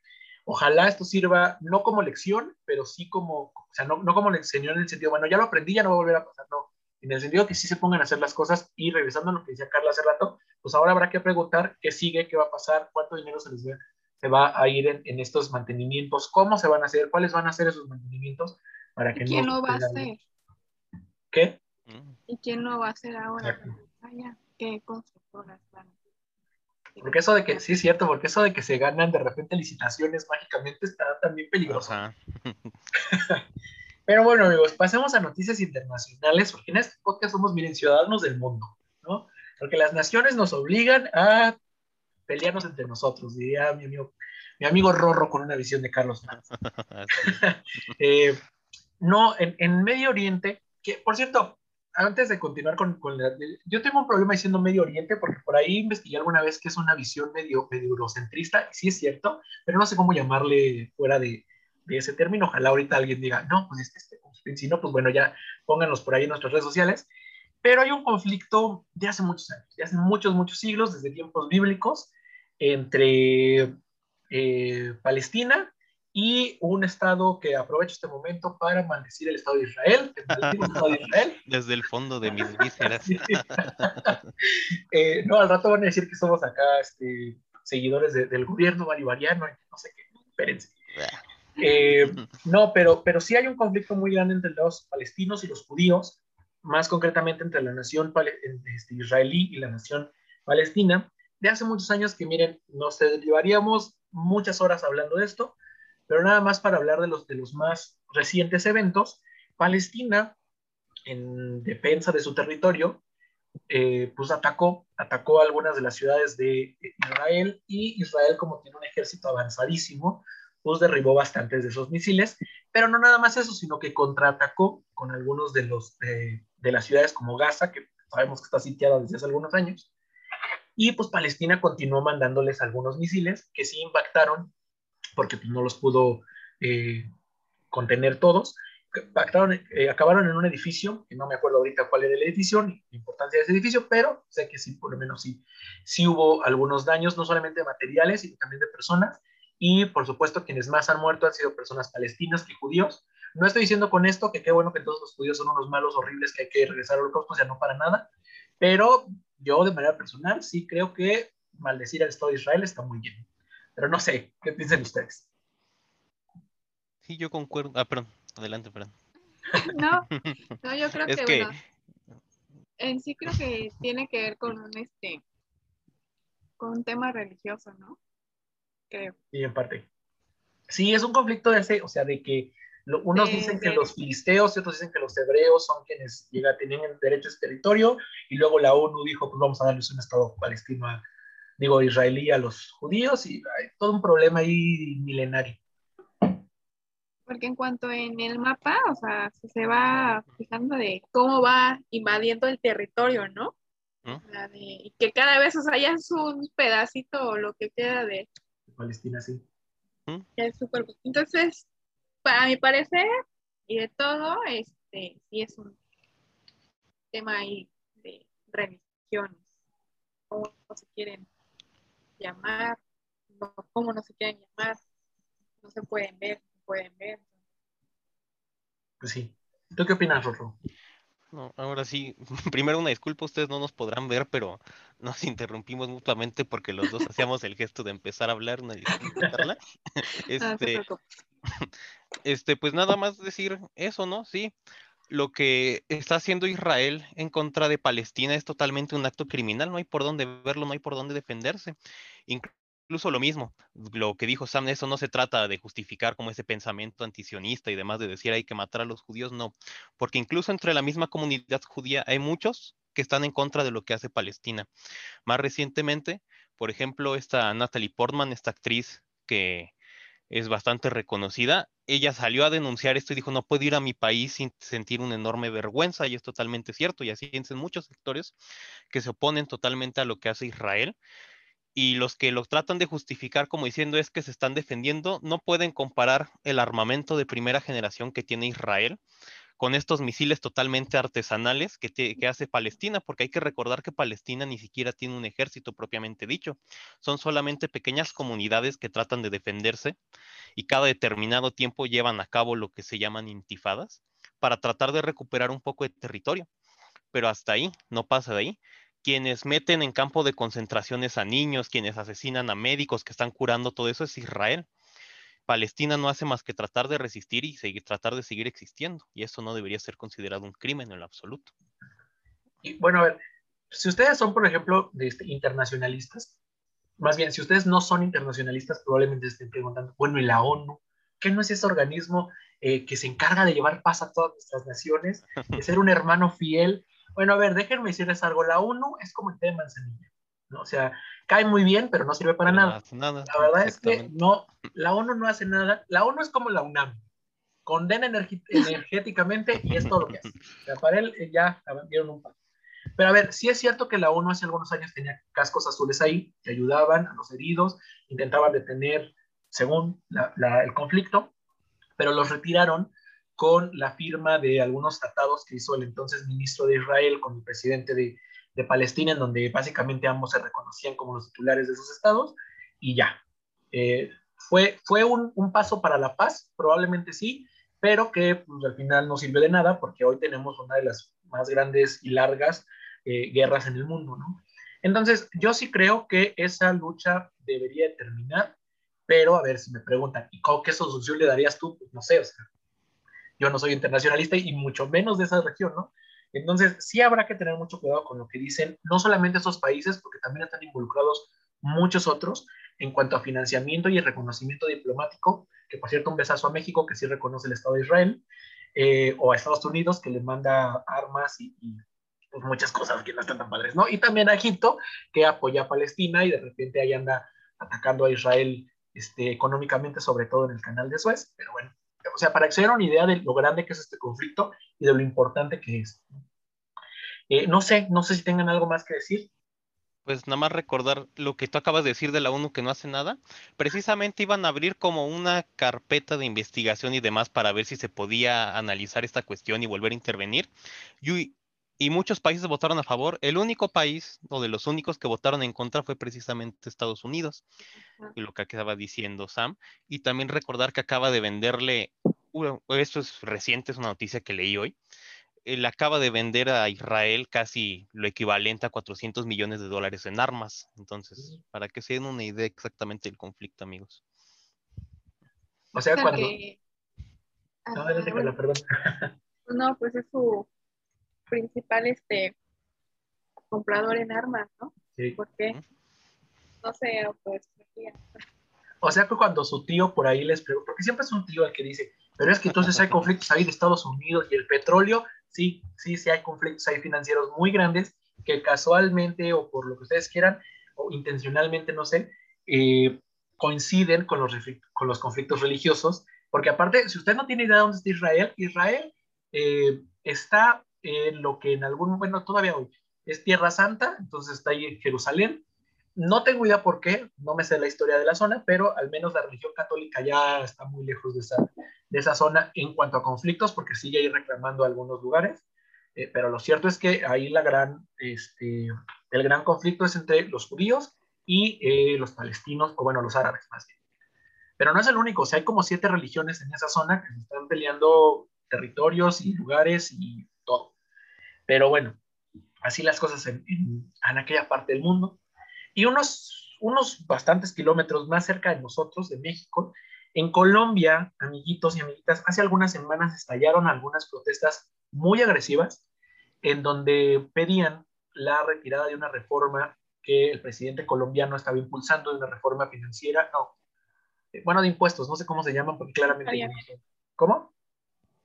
ojalá esto sirva no como lección, pero sí como, o sea, no, no como lección en el sentido, bueno, ya lo aprendí, ya no va a volver a pasar, no, en el sentido que sí se pongan a hacer las cosas y revisando lo que decía Carla hace rato, pues ahora habrá que preguntar qué sigue, qué va a pasar, cuánto dinero se les va, se va a ir en, estos mantenimientos, cómo se van a hacer, cuáles van a ser esos mantenimientos para que
¿Quién no... va a hacer?
¿Qué?
¿Y quién no va a hacer ahora? ¿Qué constructoras van
porque eso de que, sí es cierto, porque eso de que se ganan de repente licitaciones mágicamente está también peligroso. [laughs] Pero bueno, amigos, pasemos a noticias internacionales, porque en este podcast somos, miren, ciudadanos del mundo, ¿no? Porque las naciones nos obligan a pelearnos entre nosotros, diría mi amigo, mi amigo Rorro con una visión de Carlos [laughs] [laughs] eh, no, en, en Medio Oriente, que por cierto, antes de continuar con, con la, yo tengo un problema diciendo Medio Oriente porque por ahí investigué alguna vez que es una visión medio, medio eurocentrista, sí es cierto, pero no sé cómo llamarle fuera de, ese término. Ojalá ahorita alguien diga, no, pues este, este si no, pues bueno, ya pónganos por ahí en nuestras redes sociales. Pero hay un conflicto de hace muchos años, de hace muchos, muchos siglos, desde tiempos bíblicos, entre eh, Palestina y un Estado que aprovecho este momento para maldecir el Estado de Israel, [laughs]
Desde el fondo de mis [laughs] vísceras.
Eh, no, al rato van a decir que somos acá este, seguidores del gobierno bolivariano, no sé qué, espérense. Eh, [laughs] no, pero, pero sí hay un conflicto muy grande entre los palestinos y los judíos, más concretamente entre la nación este, israelí y la nación palestina, de hace muchos años que miren, nos llevaríamos muchas horas hablando de esto, pero nada más para hablar de los, de los más recientes eventos, Palestina, en defensa de su territorio, eh, pues atacó, atacó algunas de las ciudades de Israel y Israel, como tiene un ejército avanzadísimo, pues derribó bastantes de esos misiles, pero no nada más eso, sino que contraatacó con algunos de los de, de las ciudades como Gaza, que sabemos que está sitiada desde hace algunos años, y pues Palestina continuó mandándoles algunos misiles que sí impactaron porque pues, no los pudo eh, contener todos. pactaron, eh, acabaron en un edificio, que no me acuerdo ahorita cuál era el edificio, ni la importancia de ese edificio, pero sé que sí, por lo menos sí, sí hubo algunos daños, no solamente materiales, sino también de personas, y por supuesto quienes más han muerto han sido personas palestinas que judíos. No estoy diciendo con esto que qué bueno que todos los judíos son unos malos horribles que hay que regresar al holocausto, o sea, no para nada, pero yo de manera personal sí creo que maldecir al Estado de Israel está muy bien. Pero no sé, ¿qué piensan ustedes?
Sí, yo concuerdo. Ah, perdón, adelante, perdón. [laughs]
No, no, yo creo [laughs] que, en sí creo que tiene que ver con un este con un tema religioso, ¿no? Creo.
Sí, en parte. Sí, es un conflicto de ese, o sea, de que unos dicen que los filisteos y otros dicen que los hebreos son quienes llega, tienen derecho a ese territorio y luego la ONU dijo, pues vamos a darles un estado palestino, digo, israelí a los judíos y hay todo un problema ahí milenario.
Porque en cuanto en el mapa, o sea, se va fijando de cómo va invadiendo el territorio, ¿no? y que cada vez, o sea, ya es un pedacito o lo que queda de...
Palestina, sí.
es súper... Entonces, para mi parecer, y de todo, este, sí es un tema ahí de religiones, cómo se quieren llamar, cómo no se quieren llamar, no se pueden ver, pueden ver.
Pues sí. ¿Tú qué opinas, Rorro?
No, ahora sí, [laughs] primero una disculpa, ustedes no nos podrán ver, pero nos interrumpimos mutuamente porque los dos hacíamos el gesto de empezar a hablar, una disculpa, [laughs] este, [laughs] este, pues nada más decir eso, ¿no? Sí, lo que está haciendo Israel en contra de Palestina es totalmente un acto criminal, no hay por dónde verlo, no hay por dónde defenderse incluso lo mismo, lo que dijo Sam, eso no se trata de justificar como ese pensamiento antisionista y demás de decir hay que matar a los judíos, no, porque incluso entre la misma comunidad judía hay muchos que están en contra de lo que hace Palestina. Más recientemente, por ejemplo, esta Natalie Portman, esta actriz que es bastante reconocida, ella salió a denunciar esto y dijo, no puedo ir a mi país sin sentir una enorme vergüenza, y es totalmente cierto, y así piensan muchos sectores que se oponen totalmente a lo que hace Israel, y los que lo tratan de justificar como diciendo es que se están defendiendo, no pueden comparar el armamento de primera generación que tiene Israel con estos misiles totalmente artesanales que, hace Palestina, porque hay que recordar que Palestina ni siquiera tiene un ejército propiamente dicho, son solamente pequeñas comunidades que tratan de defenderse y cada determinado tiempo llevan a cabo lo que se llaman intifadas para tratar de recuperar un poco de territorio, pero hasta ahí, no pasa de ahí. Quienes meten en campo de concentraciones a niños, quienes asesinan a médicos que están curando, todo eso es Israel. Palestina no hace más que tratar de resistir y seguir, tratar de seguir existiendo, y eso no debería ser considerado un crimen en lo absoluto.
Y, bueno, a ver, si ustedes son, por ejemplo, este, internacionalistas, más bien, si ustedes no son internacionalistas, probablemente estén preguntando, bueno, ¿y la ONU? ¿Qué no es ese organismo eh, que se encarga de llevar paz a todas nuestras naciones, de [laughs] ser un hermano fiel bueno, a ver, déjenme decirles algo. La ONU es como el té de manzanilla, ¿no? O sea, cae muy bien, pero no sirve para nada. la verdad es que no, la ONU no hace nada. La ONU es como la UNAM. Condena energéticamente y es todo lo que hace. O sea, para él eh, ya dieron un paso. Pero a ver, sí es cierto que la ONU hace algunos años tenía cascos azules ahí, que ayudaban a los heridos, intentaban detener, según el conflicto, pero los retiraron con la firma de algunos tratados que hizo el entonces ministro de Israel con el presidente de, Palestina, en donde básicamente ambos se reconocían como los titulares de esos estados, y ya. Eh, fue fue un, paso para la paz, probablemente sí, pero que pues, al final no sirvió de nada porque hoy tenemos una de las más grandes y largas eh, guerras en el mundo, ¿no? Entonces, yo sí creo que esa lucha debería terminar, pero a ver si me preguntan, ¿y qué solución le darías tú? Pues no sé, o sea, yo no soy internacionalista y mucho menos de esa región, ¿no? Entonces, sí habrá que tener mucho cuidado con lo que dicen, no solamente esos países, porque también están involucrados muchos otros en cuanto a financiamiento y reconocimiento diplomático, que por cierto, un besazo a México, que sí reconoce el Estado de Israel, eh, o a Estados Unidos, que le manda armas y, pues, muchas cosas que no están tan padres, ¿no? Y también a Egipto, que apoya a Palestina y de repente ahí anda atacando a Israel este, económicamente, sobre todo en el canal de Suez, pero bueno, o sea, para que se den una idea de lo grande que es este conflicto y de lo importante que es. Eh, no sé, no sé si tengan algo más que decir.
pues nada más recordar lo que tú acabas de decir de la ONU que no hace nada. Precisamente iban a abrir como una carpeta de investigación y demás para ver si se podía analizar esta cuestión y volver a intervenir. Y, y muchos países votaron a favor. El único país, o de los únicos que votaron en contra, fue precisamente Estados Unidos, y lo que acaba diciendo Sam. Y también recordar que acaba de venderle, esto es reciente, es una noticia que leí hoy, él acaba de vender a Israel casi lo equivalente a 400 millones de dólares en armas. Entonces, para que se den una idea exactamente del conflicto, amigos.
O sea, cuando... No, perdón.
no, pues es su principal este comprador en armas, ¿no? Sí. Porque, no sé, pues...
O sea que cuando su tío por ahí les pregunta, porque siempre es un tío el que dice, pero es que entonces hay conflictos ahí de Estados Unidos y el petróleo sí, sí, sí hay conflictos, hay financieros muy grandes que casualmente o por lo que ustedes quieran o intencionalmente, no sé, eh, coinciden con los, con los conflictos religiosos, porque aparte, si usted no tiene idea de dónde está Israel, Israel eh, está en lo que en algún momento, todavía hoy, es Tierra Santa, entonces está ahí en Jerusalén. No tengo idea por qué, no me sé la historia de la zona, pero al menos la religión católica ya está muy lejos de esa, de esa zona en cuanto a conflictos, porque sigue ahí reclamando algunos lugares, eh, pero lo cierto es que ahí la gran, este, el gran conflicto es entre los judíos y eh, los palestinos, o bueno, los árabes más bien. Pero no es el único, o sea, hay como siete religiones en esa zona que se están peleando territorios y lugares y. Pero bueno, así las cosas en, en, en aquella parte del mundo. Y unos, unos bastantes kilómetros más cerca de nosotros, de México, en Colombia, amiguitos y amiguitas, hace algunas semanas estallaron algunas protestas muy agresivas en donde pedían la retirada de una reforma que el presidente colombiano estaba impulsando, de una reforma financiera, no, eh, bueno, de impuestos, no sé cómo se llaman, porque claramente... ¿Cómo?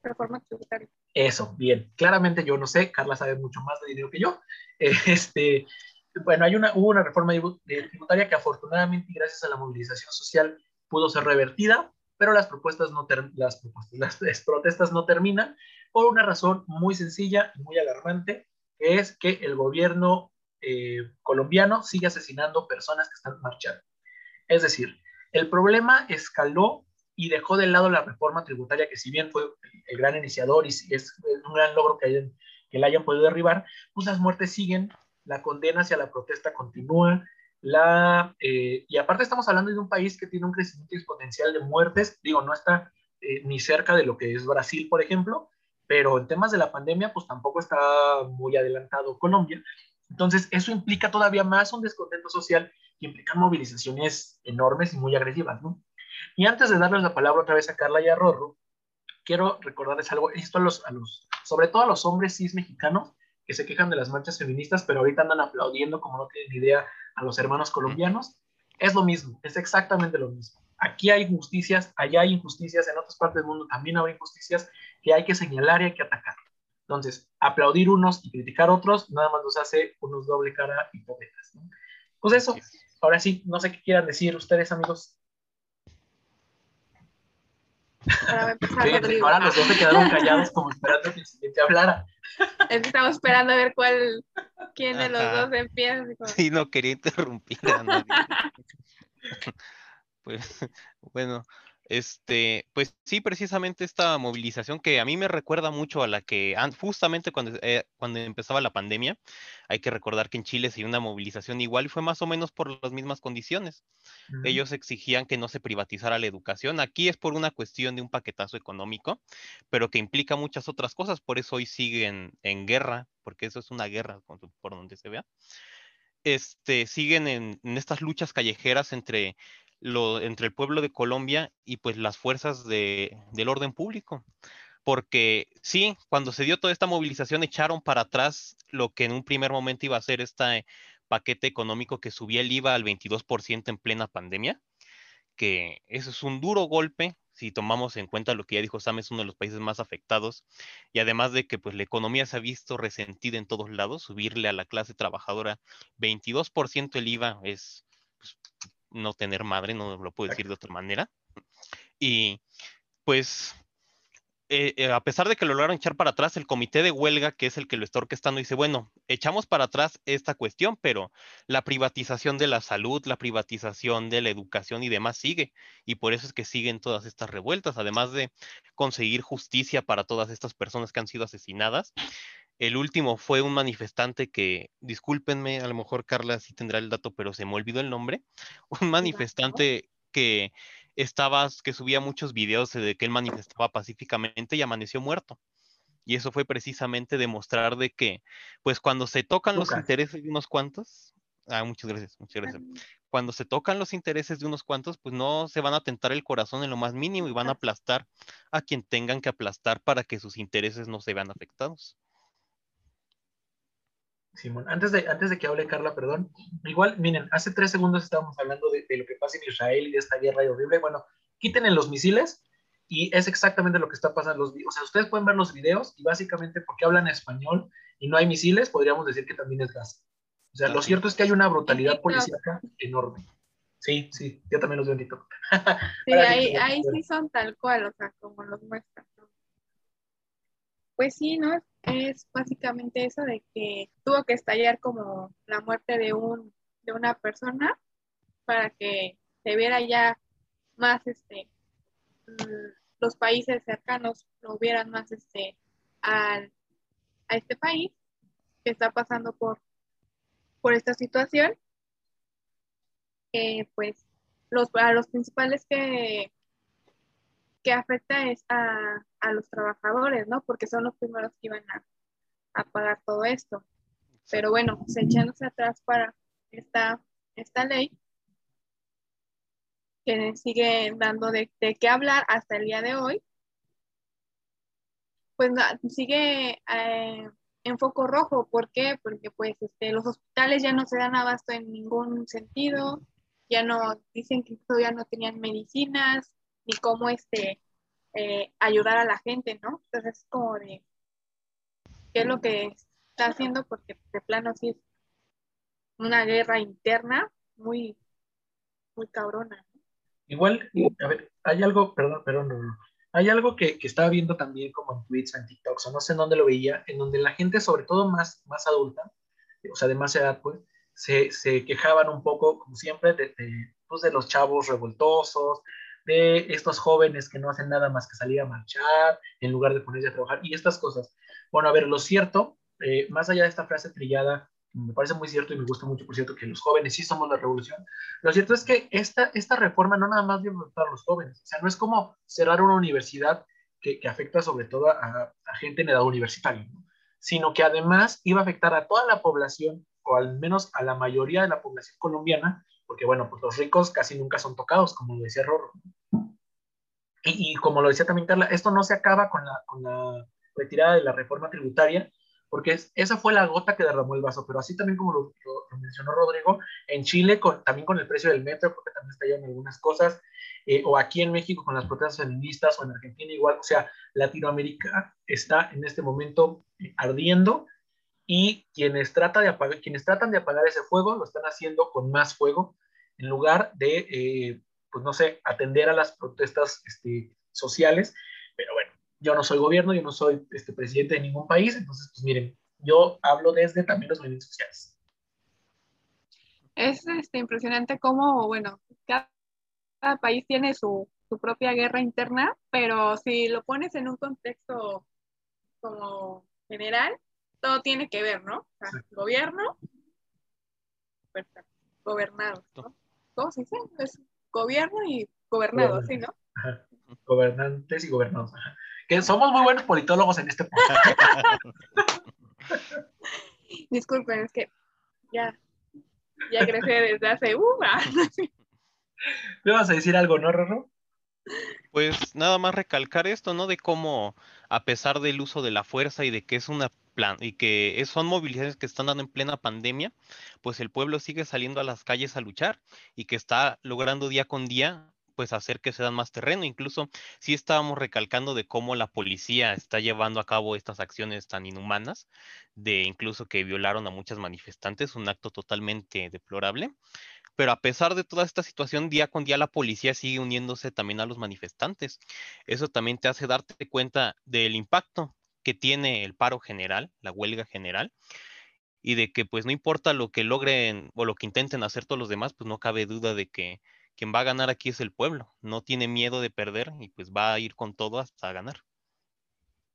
Reforma tributaria.
Eso, bien. Claramente yo no sé, Carla sabe mucho más de dinero que yo. [laughs] Este, bueno, hay una, hubo una reforma tributaria que afortunadamente y gracias a la movilización social pudo ser revertida, pero las propuestas no [laughs] las, las protestas no terminan por una razón muy sencilla y muy alarmante, que es que el gobierno eh, colombiano sigue asesinando personas que están marchando. Es decir, el problema escaló y dejó de lado la reforma tributaria, que si bien fue el gran iniciador y es un gran logro que, hayan, que la hayan podido derribar, pues las muertes siguen, la condena hacia la protesta continúa, la, eh, y aparte estamos hablando de un país que tiene un crecimiento exponencial de muertes, digo, no está eh, ni cerca de lo que es Brasil, por ejemplo, pero en temas de la pandemia, pues tampoco está muy adelantado Colombia. Entonces, eso implica todavía más un descontento social que implica movilizaciones enormes y muy agresivas, ¿no? Y antes de darles la palabra otra vez a Carla y a Rorro, quiero recordarles algo, esto a los, a los, sobre todo a los hombres cis mexicanos que se quejan de las marchas feministas, pero ahorita andan aplaudiendo como no tienen idea a los hermanos colombianos, es lo mismo, es exactamente lo mismo. Aquí hay injusticias, allá hay injusticias, en otras partes del mundo también hay injusticias que hay que señalar y hay que atacar. Entonces, aplaudir unos y criticar otros nada más nos hace unos doble cara y poetas. Pues eso, ahora sí, no sé qué quieran decir ustedes, amigos. Ahora, los dos se quedaron callados como esperando que el siguiente hablara.
Estamos esperando a ver cuál, quién de los dos empieza.
Sí, no quería interrumpir a nadie. [laughs] pues, bueno, este, pues sí, precisamente esta movilización que a mí me recuerda mucho a la que justamente cuando, eh, cuando empezaba la pandemia, hay que recordar que en Chile se hizo una movilización igual y fue más o menos por las mismas condiciones. Ellos exigían que no se privatizara la educación. Aquí es por una cuestión de un paquetazo económico, pero que implica muchas otras cosas. Por eso hoy siguen en guerra, porque eso es una guerra por donde se vea. Este, siguen en estas luchas callejeras entre entre el pueblo de Colombia y pues las fuerzas de, del orden público. Porque sí, cuando se dio toda esta movilización echaron para atrás lo que en un primer momento iba a ser este paquete económico que subía el IVA al 22% en plena pandemia, que eso es un duro golpe si tomamos en cuenta lo que ya dijo Sam, es uno de los países más afectados, y además de que pues la economía se ha visto resentida en todos lados, subirle a la clase trabajadora 22% el IVA es no tener madre, no lo puedo decir de otra manera. Y pues eh, eh, a pesar de que lo lograron echar para atrás, el comité de huelga, que es el que lo está orquestando, dice, bueno, echamos para atrás esta cuestión, pero la privatización de la salud, la privatización de la educación y demás sigue. Y por eso es que siguen todas estas revueltas, además de conseguir justicia para todas estas personas que han sido asesinadas. El último fue un manifestante que, discúlpenme, a lo mejor Carla sí tendrá el dato, pero se me olvidó el nombre. [laughs] Un manifestante que estaba, que subía muchos videos de que él manifestaba pacíficamente y amaneció muerto. Y eso fue precisamente demostrar de que, pues cuando se tocan los intereses de unos cuantos, ah, muchas gracias, muchas gracias. Cuando se tocan los intereses de unos cuantos, pues no se van a tentar el corazón en lo más mínimo y van a aplastar a quien tengan que aplastar para que sus intereses no se vean afectados.
Simón, antes de, antes de que hable Carla, perdón, igual, miren, hace tres segundos estábamos hablando de, lo que pasa en Israel y de esta guerra horrible. Bueno, quítenle los misiles y es exactamente lo que está pasando. Los, o sea, ustedes pueden ver los videos y básicamente porque hablan español y no hay misiles, podríamos decir que también es gas. O sea, lo cierto es que hay una brutalidad policíaca enorme. Sí, sí, yo también los veo en TikTok. [laughs]
Sí, ahí, ahí sí son tal cual, o sea, como los muestran. Pues sí, ¿no? Es básicamente eso de que tuvo que estallar como la muerte de, un, de una persona para que se viera ya más este mm, los países cercanos lo vieran más este a este país que está pasando por por esta situación. Pues los a los principales que que afecta es a, los trabajadores, ¿no? Porque son los primeros que iban a, pagar todo esto. Pero bueno, pues, echándose atrás para esta, esta ley, que sigue dando de, qué hablar hasta el día de hoy, pues sigue eh, en foco rojo. ¿Por qué? Porque pues este, los hospitales ya no se dan abasto en ningún sentido, ya no, dicen que todavía no tenían medicinas, ni cómo este, eh, ayudar a la gente, ¿no? Entonces es como de qué es lo que está haciendo, porque de plano sí es una guerra interna muy, muy cabrona.
Igual, a ver, hay algo, perdón, perdón, hay algo que, que, estaba viendo también como en tweets, en TikToks, o no sé en dónde lo veía, en donde la gente, sobre todo más, más adulta, o sea, de más edad, pues, se, se quejaban un poco, como siempre, de, pues, de los chavos revoltosos, de estos jóvenes que no hacen nada más que salir a marchar en lugar de ponerse a trabajar y estas cosas. Bueno, a ver, lo cierto, eh, más allá de esta frase trillada, me parece muy cierto y me gusta mucho, por cierto, que los jóvenes sí somos la revolución. Lo cierto es que esta, esta reforma no nada más debe afectar a los jóvenes, o sea, no es como cerrar una universidad que, que afecta sobre todo a, gente en edad universitaria, sino que además iba a afectar a toda la población, o al menos a la mayoría de la población colombiana, porque bueno, pues los ricos casi nunca son tocados, como lo decía Rorro. Y, como lo decía también Carla, esto no se acaba con la, con la retirada de la reforma tributaria, porque esa fue la gota que derramó el vaso, pero así también como lo, mencionó Rodrigo, en Chile con, también con el precio del metro, porque también está algunas cosas, eh, o aquí en México con las protestas feministas, o en Argentina igual, o sea, Latinoamérica está en este momento ardiendo y quienes, trata de apagar, quienes tratan de apagar ese fuego lo están haciendo con más fuego en lugar de, eh, pues no sé, atender a las protestas este, sociales. Pero bueno, yo no soy gobierno, yo no soy este, presidente de ningún país, entonces, pues miren, yo hablo desde también los movimientos sociales.
Es este, impresionante cómo, bueno, cada, país tiene su, su propia guerra interna, pero si lo pones en un contexto como general, todo tiene que ver, ¿no? O sea, gobierno, gobernado, ¿no? ¿Cómo se dice? Es gobierno y gobernado, ¿sí, no?
Gobernantes y gobernados. Que somos muy buenos politólogos en este punto. [laughs]
Disculpen, es que ya, ya crecí desde hace uh,
¿Le vas a decir algo, no, Rorro?
Pues nada más recalcar esto, ¿no? De cómo, a pesar del uso de la fuerza y de que es una plan y que son movilizaciones que están dando en plena pandemia, pues el pueblo sigue saliendo a las calles a luchar y que está logrando día con día pues hacer que se dan más terreno. Incluso si estábamos recalcando de cómo la policía está llevando a cabo estas acciones tan inhumanas, de incluso que violaron a muchas manifestantes, un acto totalmente deplorable. pero a pesar de toda esta situación, día con día la policía sigue uniéndose también a los manifestantes. Eso también te hace darte cuenta del impacto que tiene el paro general, la huelga general, y de que pues no importa lo que logren o lo que intenten hacer todos los demás, pues no cabe duda de que quien va a ganar aquí es el pueblo, no tiene miedo de perder y pues va a ir con todo hasta ganar.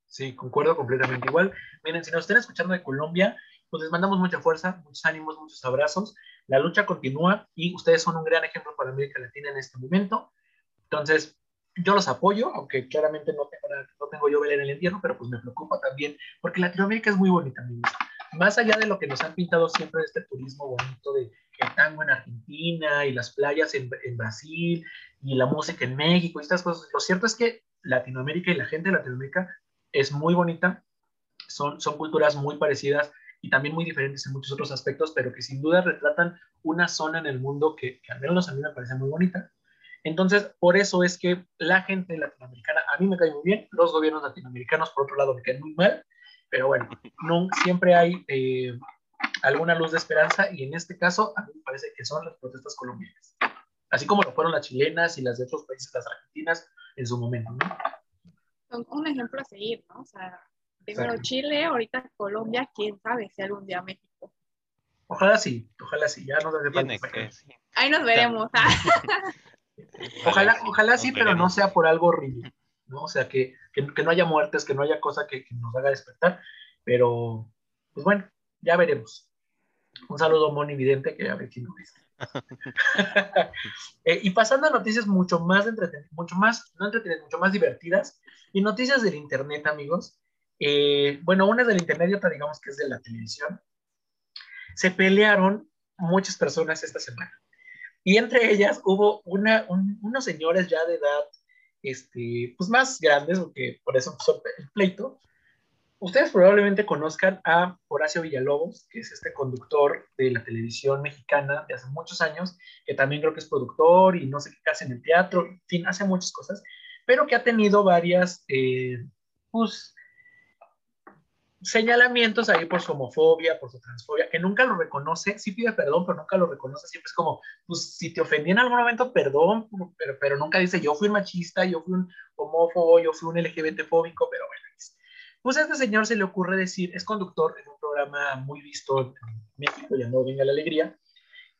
Sí, concuerdo completamente igual. Miren, si nos están escuchando de Colombia, pues les mandamos mucha fuerza, muchos ánimos, muchos abrazos. La lucha continúa y ustedes son un gran ejemplo para América Latina en este momento. Entonces, yo los apoyo, aunque claramente no tengo, no tengo yo vela en el entierro, pero pues me preocupa también, porque Latinoamérica es muy bonita, amigos. Más allá de lo que nos han pintado siempre este turismo bonito de el tango en Argentina y las playas en, en Brasil y la música en México y estas cosas, lo cierto es que Latinoamérica y la gente de Latinoamérica es muy bonita, son, son culturas muy parecidas y también muy diferentes en muchos otros aspectos, pero que sin duda retratan una zona en el mundo que, que al menos a mí me parece muy bonita. Entonces, por eso es que la gente latinoamericana, a mí me cae muy bien, los gobiernos latinoamericanos, por otro lado, me caen muy mal, pero bueno, no, siempre hay eh, alguna luz de esperanza y en este caso, a mí me parece que son las protestas colombianas, así como lo fueron las chilenas y las de otros países, las argentinas, en su momento, ¿no?
Son un ejemplo a seguir, ¿no? O sea, primero Chile, ahorita Colombia, quién sabe si algún día México.
Ojalá sí, ojalá sí, ya no hace falta.
Ahí nos veremos. [laughs]
ojalá, ojalá sí, pero no sea por algo horrible, ¿no? O sea, que, que, que no haya muertes, que no haya cosa que, que, nos haga despertar, pero, pues bueno, ya veremos. Un saludo, Moni Vidente, que a ver quién lo viste. [laughs] eh, y pasando a noticias mucho más entretenidas, mucho más, no entretenidas, mucho más divertidas, y noticias del Internet, amigos. Eh, bueno, una es del Internet y otra digamos que es de la televisión. Se pelearon muchas personas esta semana. Y entre ellas hubo una, un, unos señores ya de edad, este, pues más grandes, porque por eso empezó el pleito, Ustedes probablemente conozcan a Horacio Villalobos, que es este conductor de la televisión mexicana de hace muchos años, que también creo que es productor y no sé qué hace en el teatro, en fin, hace muchas cosas, pero que ha tenido varias, eh, pues, señalamientos ahí por su homofobia, por su transfobia, que nunca lo reconoce, sí pide perdón, pero nunca lo reconoce, siempre es como, pues si te ofendí en algún momento, perdón, pero, pero nunca dice yo fui machista, yo fui un homófobo, yo fui un LGBT fóbico, pero bueno, pues a este señor se le ocurre decir, es conductor en un programa muy visto en México llamado Venga la Alegría,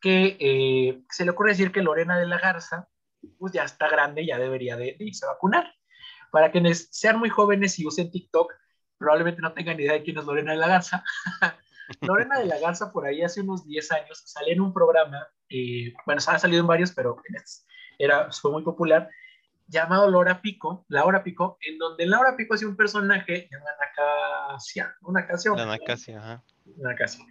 que eh, se le ocurre decir que Lorena de la Garza, pues ya está grande, ya debería de, de irse a vacunar. Para quienes sean muy jóvenes y usen TikTok, probablemente no tengan idea de quién es Lorena de la Garza. [laughs] Lorena de la Garza por ahí hace unos 10 años salió en un programa, eh, bueno, ha salido en varios, pero era, fue muy popular, llamado Laura Pico, Laura Pico, en donde Laura Pico hacía un personaje llamado Acacia, una Acacia.
La Acacia, ajá.
Una Acacia.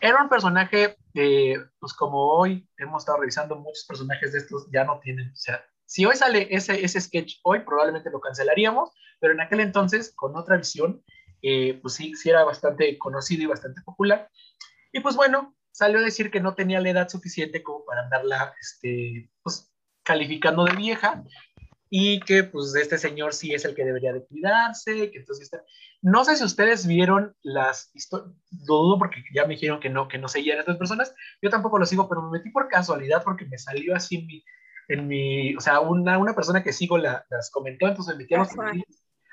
Era un personaje, eh, pues como hoy hemos estado revisando, muchos personajes de estos ya no tienen, o sea, si hoy sale ese, ese sketch hoy, probablemente lo cancelaríamos, pero en aquel entonces, con otra visión, eh, pues sí, sí era bastante conocido y bastante popular. Y pues bueno, salió a decir que no tenía la edad suficiente como para andarla, este, pues, calificando de vieja y que pues este señor sí es el que debería de cuidarse, que entonces no sé si ustedes vieron las historias, dudo porque ya me dijeron que no, que no seguían a estas personas, yo tampoco lo sigo, pero me metí por casualidad porque me salió así en mi, en mi o sea, una, una persona que sigo la, las comentó, entonces me metí a los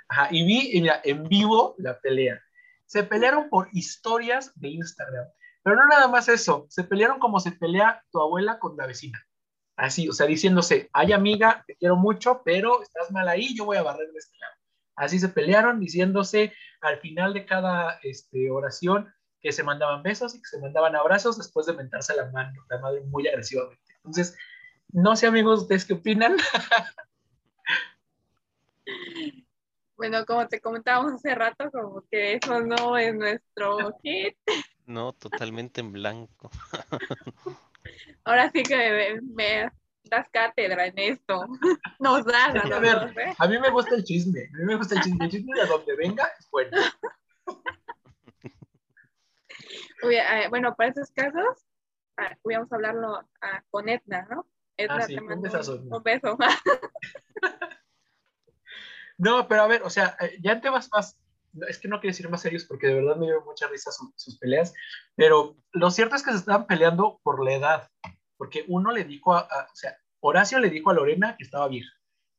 ajá, y vi en, vivo la pelea. Se pelearon por historias de Instagram, pero no nada más eso, se pelearon como se pelea tu abuela con la vecina. Así, o sea, diciéndose, ay amiga, te quiero mucho, pero estás mal ahí, yo voy a barrer de este lado. Así se pelearon, diciéndose al final de cada este, oración que se mandaban besos y que se mandaban abrazos después de mentarse la mano, la madre muy agresivamente. Entonces, no sé amigos, ¿ustedes qué opinan? [laughs]
Bueno, como te comentábamos hace rato, como que eso no es nuestro hit.
No, totalmente en blanco. [laughs]
Ahora sí que me, das cátedra en esto. [laughs] Nos das.
a, ver, ¿eh? a mí me gusta el chisme. A mí me gusta el chisme. El chisme de donde venga es bueno. [laughs]
Eh, bueno, para esos casos, ah, vamos a hablarlo ah, con Edna, ¿no? Edna ah, te mando un, un, beso.
No, pero a ver, o sea, eh, ya te vas más es que no quiero decir más serios porque de verdad me dio mucha risa sus peleas, pero lo cierto es que se estaban peleando por la edad, porque uno le dijo, a, o sea, Horacio le dijo a Lorena que estaba vieja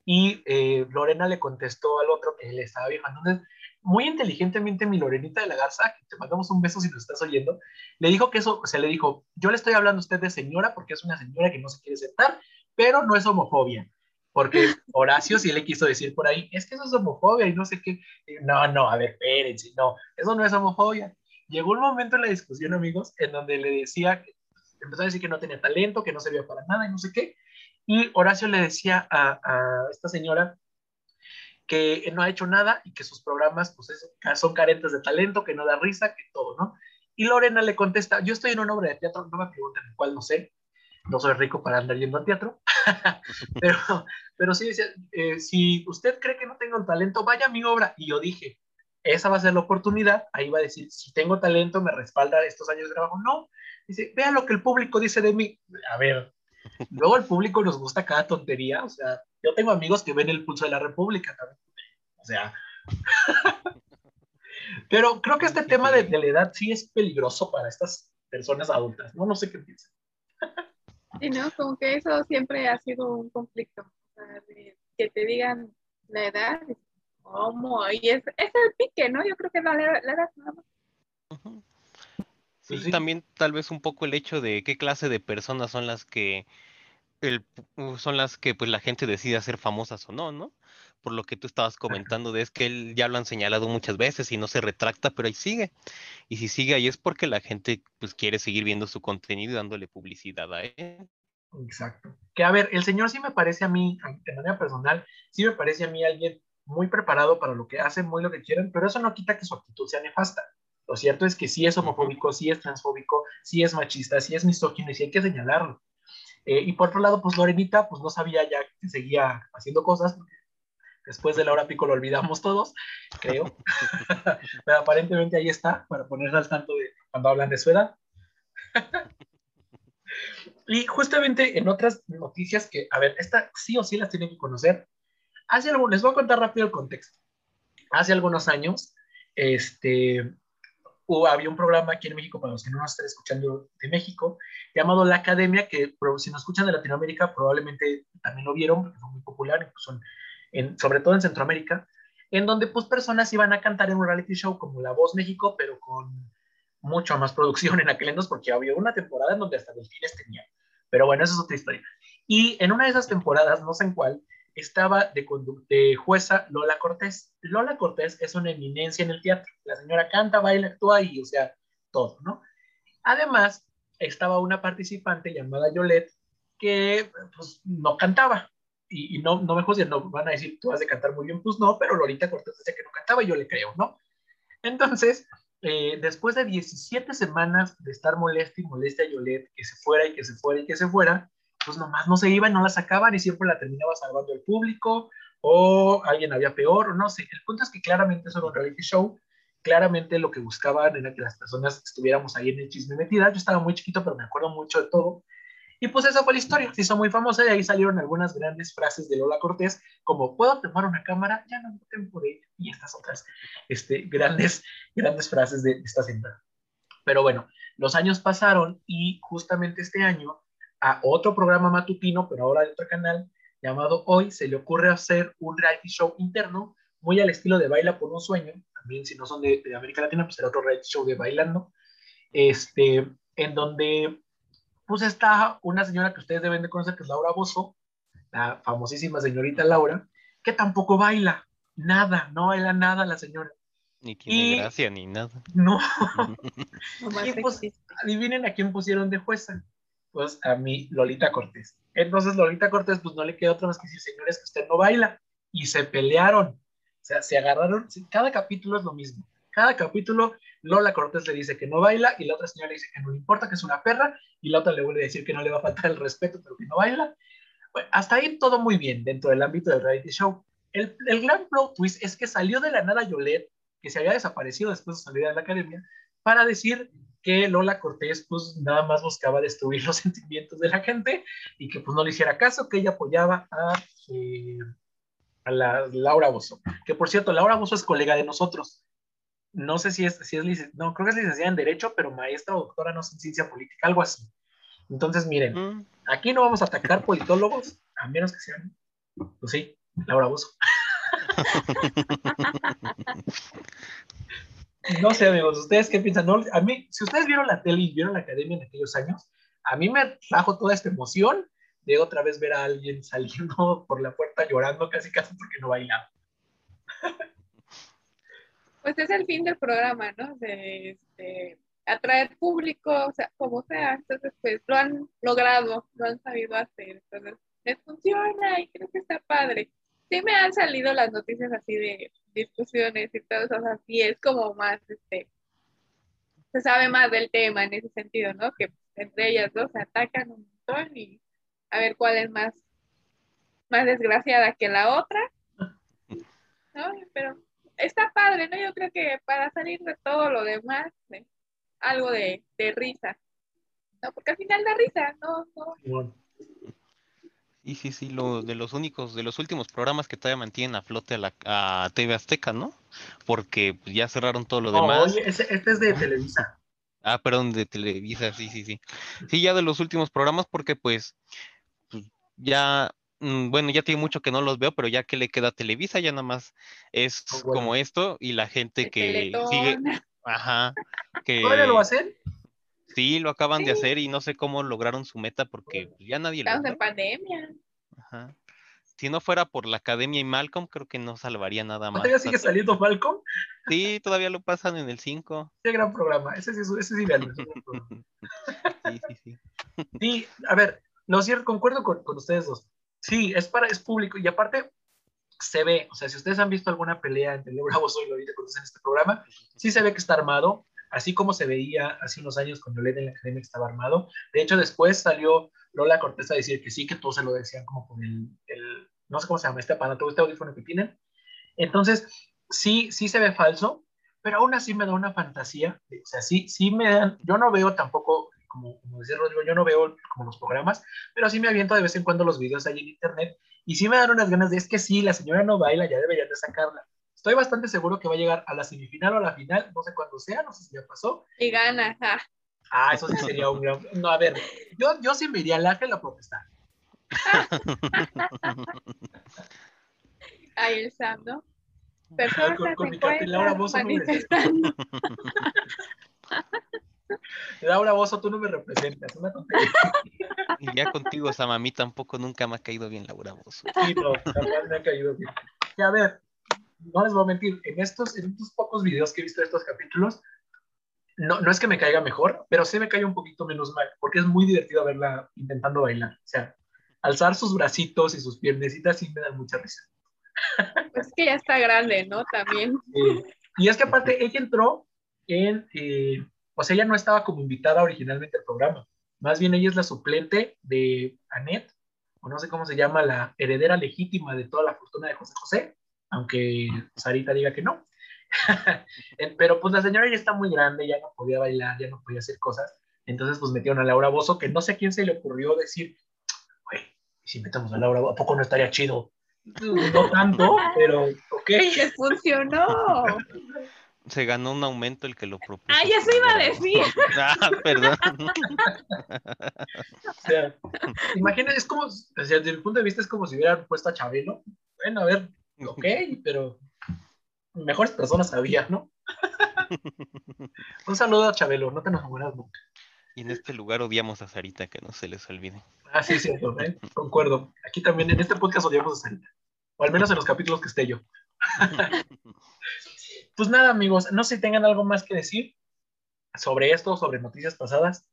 y eh, Lorena le contestó al otro que él estaba vieja. Entonces, muy inteligentemente mi Lorenita de la Garza, te mandamos un beso si nos estás oyendo, le dijo que eso, o sea, le dijo, yo le estoy hablando a usted de señora porque es una señora que no se quiere sentar, pero no es homofobia. Porque Horacio sí le quiso decir por ahí, es que eso es homofobia y no sé qué. No, no, a ver, espérense, no, eso no es homofobia. Llegó un momento en la discusión, amigos, en donde le decía, empezó a decir que no tenía talento, que no servía para nada y no sé qué. Y Horacio le decía a, a esta señora que no ha hecho nada y que sus programas pues, son carentes de talento, que no da risa, que todo, ¿no? Y Lorena le contesta, yo estoy en una obra de teatro, no me pregunten cuál, no sé, no soy rico para andar yendo al teatro, [laughs] pero, pero sí decía, eh, si usted cree que no tengo el talento, vaya a mi obra. Y yo dije, esa va a ser la oportunidad, ahí va a decir, si tengo talento, me respalda estos años de trabajo. No, dice, vea lo que el público dice de mí. A ver, luego el público nos gusta cada tontería, o sea, yo tengo amigos que ven el pulso de la República también. O sea. [laughs] Pero creo que este tema de, la edad sí es peligroso para estas personas adultas, ¿no? No sé qué piensan.
Sí, ¿no? Como que eso siempre ha sido un conflicto. O sea, que te digan la edad, ¿cómo? Y es, es el pique, ¿no? Yo creo que la, la edad nada más.
sí, también tal vez un poco el hecho de qué clase de personas son las que el, son las que pues la gente decide hacer famosas o no, ¿no? Por lo que tú estabas comentando de es que él ya lo han señalado muchas veces y no se retracta, pero ahí sigue. Y si sigue ahí es porque la gente pues quiere seguir viendo su contenido y dándole publicidad a él.
Exacto. Que a ver, el señor sí me parece a mí, de manera personal, sí me parece a mí alguien muy preparado para lo que hace, muy lo que quieren, pero eso no quita que su actitud sea nefasta. Lo cierto es que sí es homofóbico, sí es transfóbico, sí es machista, sí es misógino y sí hay que señalarlo. Eh, y por otro lado, pues Lorenita, pues no sabía ya que seguía haciendo cosas, después de la hora pico lo olvidamos todos, creo. [laughs] Pero aparentemente ahí está, para ponerse al tanto de cuando hablan de su edad. y justamente en otras noticias que, a ver, esta sí o sí las tienen que conocer. Hace les voy a contar rápido el contexto. Hace algunos años, este, había un programa aquí en México, para los que no nos estén escuchando de México, llamado La Academia, que si nos escuchan de Latinoamérica probablemente también lo vieron, porque fue muy popular, incluso en, sobre todo en Centroamérica, en donde pues personas iban a cantar en un reality show como La Voz México, pero con mucho más producción en aquel entonces, porque había una temporada en donde hasta delfines tenían. Pero bueno, esa es otra historia. Y en una de esas temporadas, no sé en cuál, estaba de, de, jueza Lola Cortés. Lola Cortés es una eminencia en el teatro. La señora canta, baila, actúa y, o sea, todo, ¿no? Además, estaba una participante llamada Yolette que pues, no cantaba. Y, no, no me juzguen, no van a decir, tú has de cantar muy bien, pues no, pero Lolita Cortés decía que no cantaba y yo le creo, ¿no? Entonces, eh, después de 17 semanas de estar molesta y molesta a Yolette, que se fuera y que se fuera y que se fuera, pues nomás no se iba y no la sacaban y siempre la terminaba salvando el público o alguien había peor o no sé. El punto es que claramente eso era un reality show, claramente lo que buscaban era que las personas estuviéramos ahí en el chisme metida. Yo estaba muy chiquito, pero me acuerdo mucho de todo. Y pues esa fue la historia, se hizo muy famosa y ahí salieron algunas grandes frases de Lola Cortés, como puedo tomar una cámara, ya no voten por ella, y estas otras este, grandes, grandes frases de esta señora. Pero bueno, los años pasaron y justamente este año a otro programa matutino, pero ahora de otro canal, llamado Hoy, se le ocurre hacer un reality show interno, muy al estilo de Baila por un Sueño, también si no son de, América Latina, pues será otro reality show de Bailando, este, en donde pues está una señora que ustedes deben de conocer, que es Laura Bozo, la famosísima señorita Laura, que tampoco baila, nada, no baila nada la señora.
Ni tiene gracia ni nada.
No. [laughs] y pues, adivinen a quién pusieron de jueza pues a mi Lolita Cortés. Entonces Lolita Cortés pues no le queda otra más que decir, señores, que usted no baila. Y se pelearon. O sea, se agarraron. Cada capítulo es lo mismo. Cada capítulo Lola Cortés le dice que no baila y la otra señora le dice que no le importa, que es una perra y la otra le vuelve a decir que no le va a faltar el respeto, pero que no baila. Hasta ahí todo muy bien dentro del ámbito del reality show. El, el gran plot twist es que salió de la nada Yolette, que se había desaparecido después de salir de la academia, para decir que Lola Cortés pues nada más buscaba destruir los [laughs] sentimientos de la gente y que pues no le hiciera caso, que ella apoyaba a, eh, a la Laura Bozo. Que por cierto, Laura Bozo es colega de nosotros. No sé si es, si es no, creo que es licenciada en Derecho, pero maestra o doctora, no sé, en Ciencia Política, algo así. Entonces, miren, mm. aquí no vamos a atacar politólogos, a menos que sean, pues sí, Laura Bozo. [laughs] no sé, amigos, ¿ustedes qué piensan? a mí, si ustedes vieron la tele y vieron la academia en aquellos años, a mí me trajo toda esta emoción de otra vez ver a alguien saliendo por la puerta llorando casi casi porque no bailaba. [laughs]
Pues es el fin del programa, ¿no? De, este, atraer público, o sea, como sea. Entonces, pues lo han logrado, lo han sabido hacer. Entonces, les funciona y creo que está padre. Sí me han salido las noticias así de discusiones y todo eso, así es como más, este, se sabe más del tema en ese sentido, ¿no? Que entre ellas dos se atacan un montón y a ver cuál es más, más desgraciada que la otra. ¿No? Pero está padre, ¿no? Yo creo que para salir de todo lo demás, algo de, risa. ¿No? Porque al final da risa, ¿no? no.
Y sí, sí, lo, de los únicos, de los últimos programas que todavía mantienen a flote a, la, a TV Azteca, ¿no? Porque pues, ya cerraron todo lo demás.
Oye, este es de Televisa.
Ah, perdón, de Televisa, sí, sí, sí. Sí, ya de los últimos programas, porque pues, pues ya, bueno, ya tiene mucho que no los veo, pero ya que le queda Televisa, ya nada más es oh, como esto y la gente que sigue, [laughs] ajá, que...
¿Todavía lo hacen?
Sí, lo acaban de hacer y no sé cómo lograron su meta porque pues, ya nadie
lo Estamos en pandemia.
Ajá si no fuera por la academia y Malcolm, creo que no salvaría nada más.
¿Todavía sigue saliendo Malcolm?
Sí, todavía lo pasan en el 5.
Qué gran programa. Ese sí, ese sí, [laughs] sí, sí, sí. Sí, a ver, no cierto, concuerdo con, ustedes dos. Sí, es para, es público y aparte se ve, o sea, si ustedes han visto alguna pelea entre Leo Bravo y Lolita Cortés en este programa, sí se ve que está armado, así como se veía hace unos años cuando Led en la academia estaba armado. De hecho, después salió Lola Cortés a decir que sí, que todos se lo decían como con el, el no sé cómo se llama este aparato, este audífono que tienen. Entonces, sí, sí se ve falso, pero aún así me da una fantasía. O sea, sí, sí me dan, yo no veo tampoco, como, como decía Rodrigo, yo no veo como los programas, pero sí me aviento de vez en cuando los videos ahí en internet y sí me dan unas ganas de, es que sí, la señora no baila, ya deberían de sacarla. Estoy bastante seguro que va a llegar a la semifinal o a la final, no sé cuándo sea, no sé si ya pasó.
Y gana,
Ah, eso sí sería un gran... No, a ver, yo, yo sí me iría al ángel a protestar. [laughs]
Ahí el Sam, ¿no? Personas con,
con mi Laura no me Laura Bozo, tú no me representas, una tontería.
Y ya contigo, Sam, a mí tampoco nunca me ha caído bien Laura Bozo.
Sí, no, jamás me ha caído bien. Y a ver, no les voy a mentir, en estos, en estos pocos videos que he visto de estos capítulos, no, no es que me caiga mejor, pero sí me cae un poquito menos mal, porque es muy divertido verla intentando bailar. O sea, alzar sus bracitos y sus piernecitas sí me dan mucha risa.
Es que ya está grande, ¿no? También.
y es que aparte ella entró en, eh, o sea, ella no estaba como invitada originalmente al programa. Más bien ella es la suplente de Annette, o no sé cómo se llama, la heredera legítima de toda la fortuna de José José, aunque Sarita diga que no. [laughs] Pero pues la señora ya está muy grande, ya no podía bailar, ya no podía hacer cosas. Entonces pues metieron a Laura Bozo, que no sé a quién se le ocurrió decir, si metemos a Laura, ¿a poco no estaría chido? [laughs] No tanto, pero ok.
Que funcionó. [laughs]
Se ganó un aumento el que lo propuso.
Ah, ya se iba a decir. [laughs]
Ah, perdón. [laughs]
o sea, imagínate, es como, o sea, desde el punto de vista es como si hubieran puesto a Chabelo. Bueno, a ver, ok, [laughs] pero mejores personas había, ¿no? un saludo a Chabelo, no te nos mueras nunca.
Y en este lugar odiamos a Sarita, que no se les olvide.
Ah, sí, cierto, ¿eh? concuerdo. Aquí también, en este podcast odiamos a Sarita. O al menos en los capítulos que esté yo. Pues nada, amigos, no sé si tengan algo más que decir sobre esto, sobre noticias pasadas.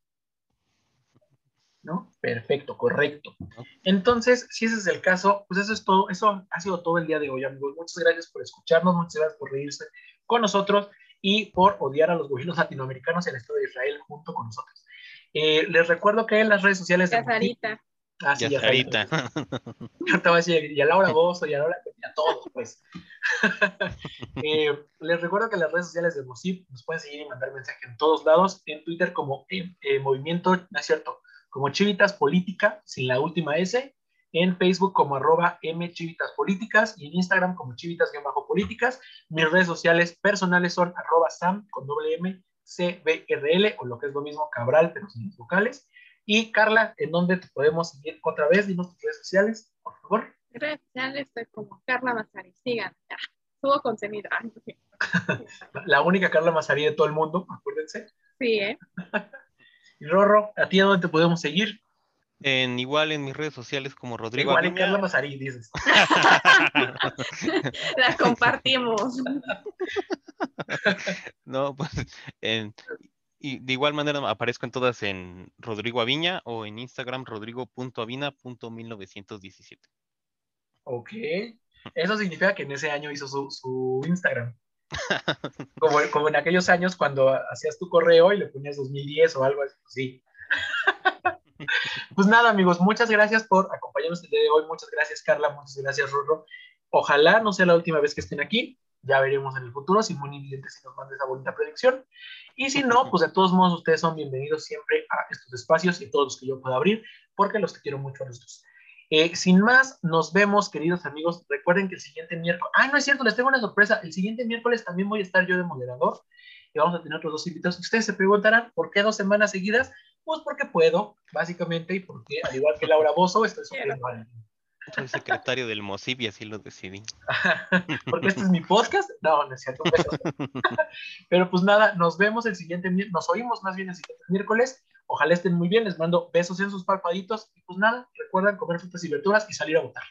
¿No? Perfecto, correcto. Entonces, si ese es el caso, pues eso es todo, eso ha sido todo el día de hoy, amigos. Muchas gracias por escucharnos, muchas gracias por reírse con nosotros y por odiar a los gobiernos latinoamericanos en el Estado de Israel junto con nosotros. Eh, les recuerdo que en las redes sociales
de Sarita.
Ah, sí, ya Sarita. [laughs]
y a Laura [laughs] Bozo y a Laura, y a todos, pues. [laughs] Eh, les recuerdo que las redes sociales de Mosip nos pueden seguir y mandar mensaje en todos lados, en Twitter como eh, Movimiento, no es cierto, como Chivitas Política, sin la última S, en Facebook como arroba mchivitas políticas y en Instagram como chivitas-políticas. Mis redes sociales personales son arroba sam con doble M CBRL o lo que es lo mismo Cabral, pero sin vocales. Y Carla, ¿en dónde te podemos seguir otra vez? Dinos tus redes sociales, por favor.
Redes sociales estoy como Carla Mazari. Sigan, ya. Subo contenido. [laughs]
La única Carla Mazari de todo el mundo, acuérdense.
Sí, ¿eh?
y [laughs] Rorro, ¿a ti a dónde te podemos seguir?
En, igual en mis redes sociales como Rodrigo
Igual en Carla Mazarí, dices. [laughs]
La compartimos.
no, pues y de igual manera aparezco en todas en Rodrigo Aviña o en Instagram rodrigo.avina.1917.
Ok. Eso significa que en ese año hizo su, Instagram. [laughs] Como, como, en aquellos años cuando hacías tu correo y le ponías 2010 o algo así. [laughs] Pues nada, amigos, muchas gracias por acompañarnos el día de hoy. Muchas gracias, Carla. Muchas gracias, Rorro. Ojalá no sea la última vez que estén aquí. Ya veremos en el futuro si muy evidente si nos manda esa bonita predicción. Y si no, pues de todos modos ustedes son bienvenidos siempre a estos espacios y todos los que yo pueda abrir, porque los quiero mucho a los dos. Eh, sin más, nos vemos, queridos amigos. Recuerden que el siguiente miércoles, ah, no es cierto, les tengo una sorpresa. El siguiente miércoles también voy a estar yo de moderador y vamos a tener otros dos invitados. Ustedes se preguntarán, ¿por qué dos semanas seguidas? Pues porque puedo, básicamente, y porque, al igual que Laura Bozo, estoy sufriendo a
Soy secretario del MOSIP y así lo decidí. [laughs]
porque este es mi podcast. No, no es cierto. [laughs] Pero pues nada, nos vemos el siguiente miércoles, nos oímos más bien el siguiente miércoles. Ojalá estén muy bien, les mando besos en sus palpaditos. Y pues nada, recuerden comer frutas y verduras y salir a votar.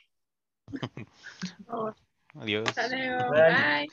[laughs]
Adiós.
Bye.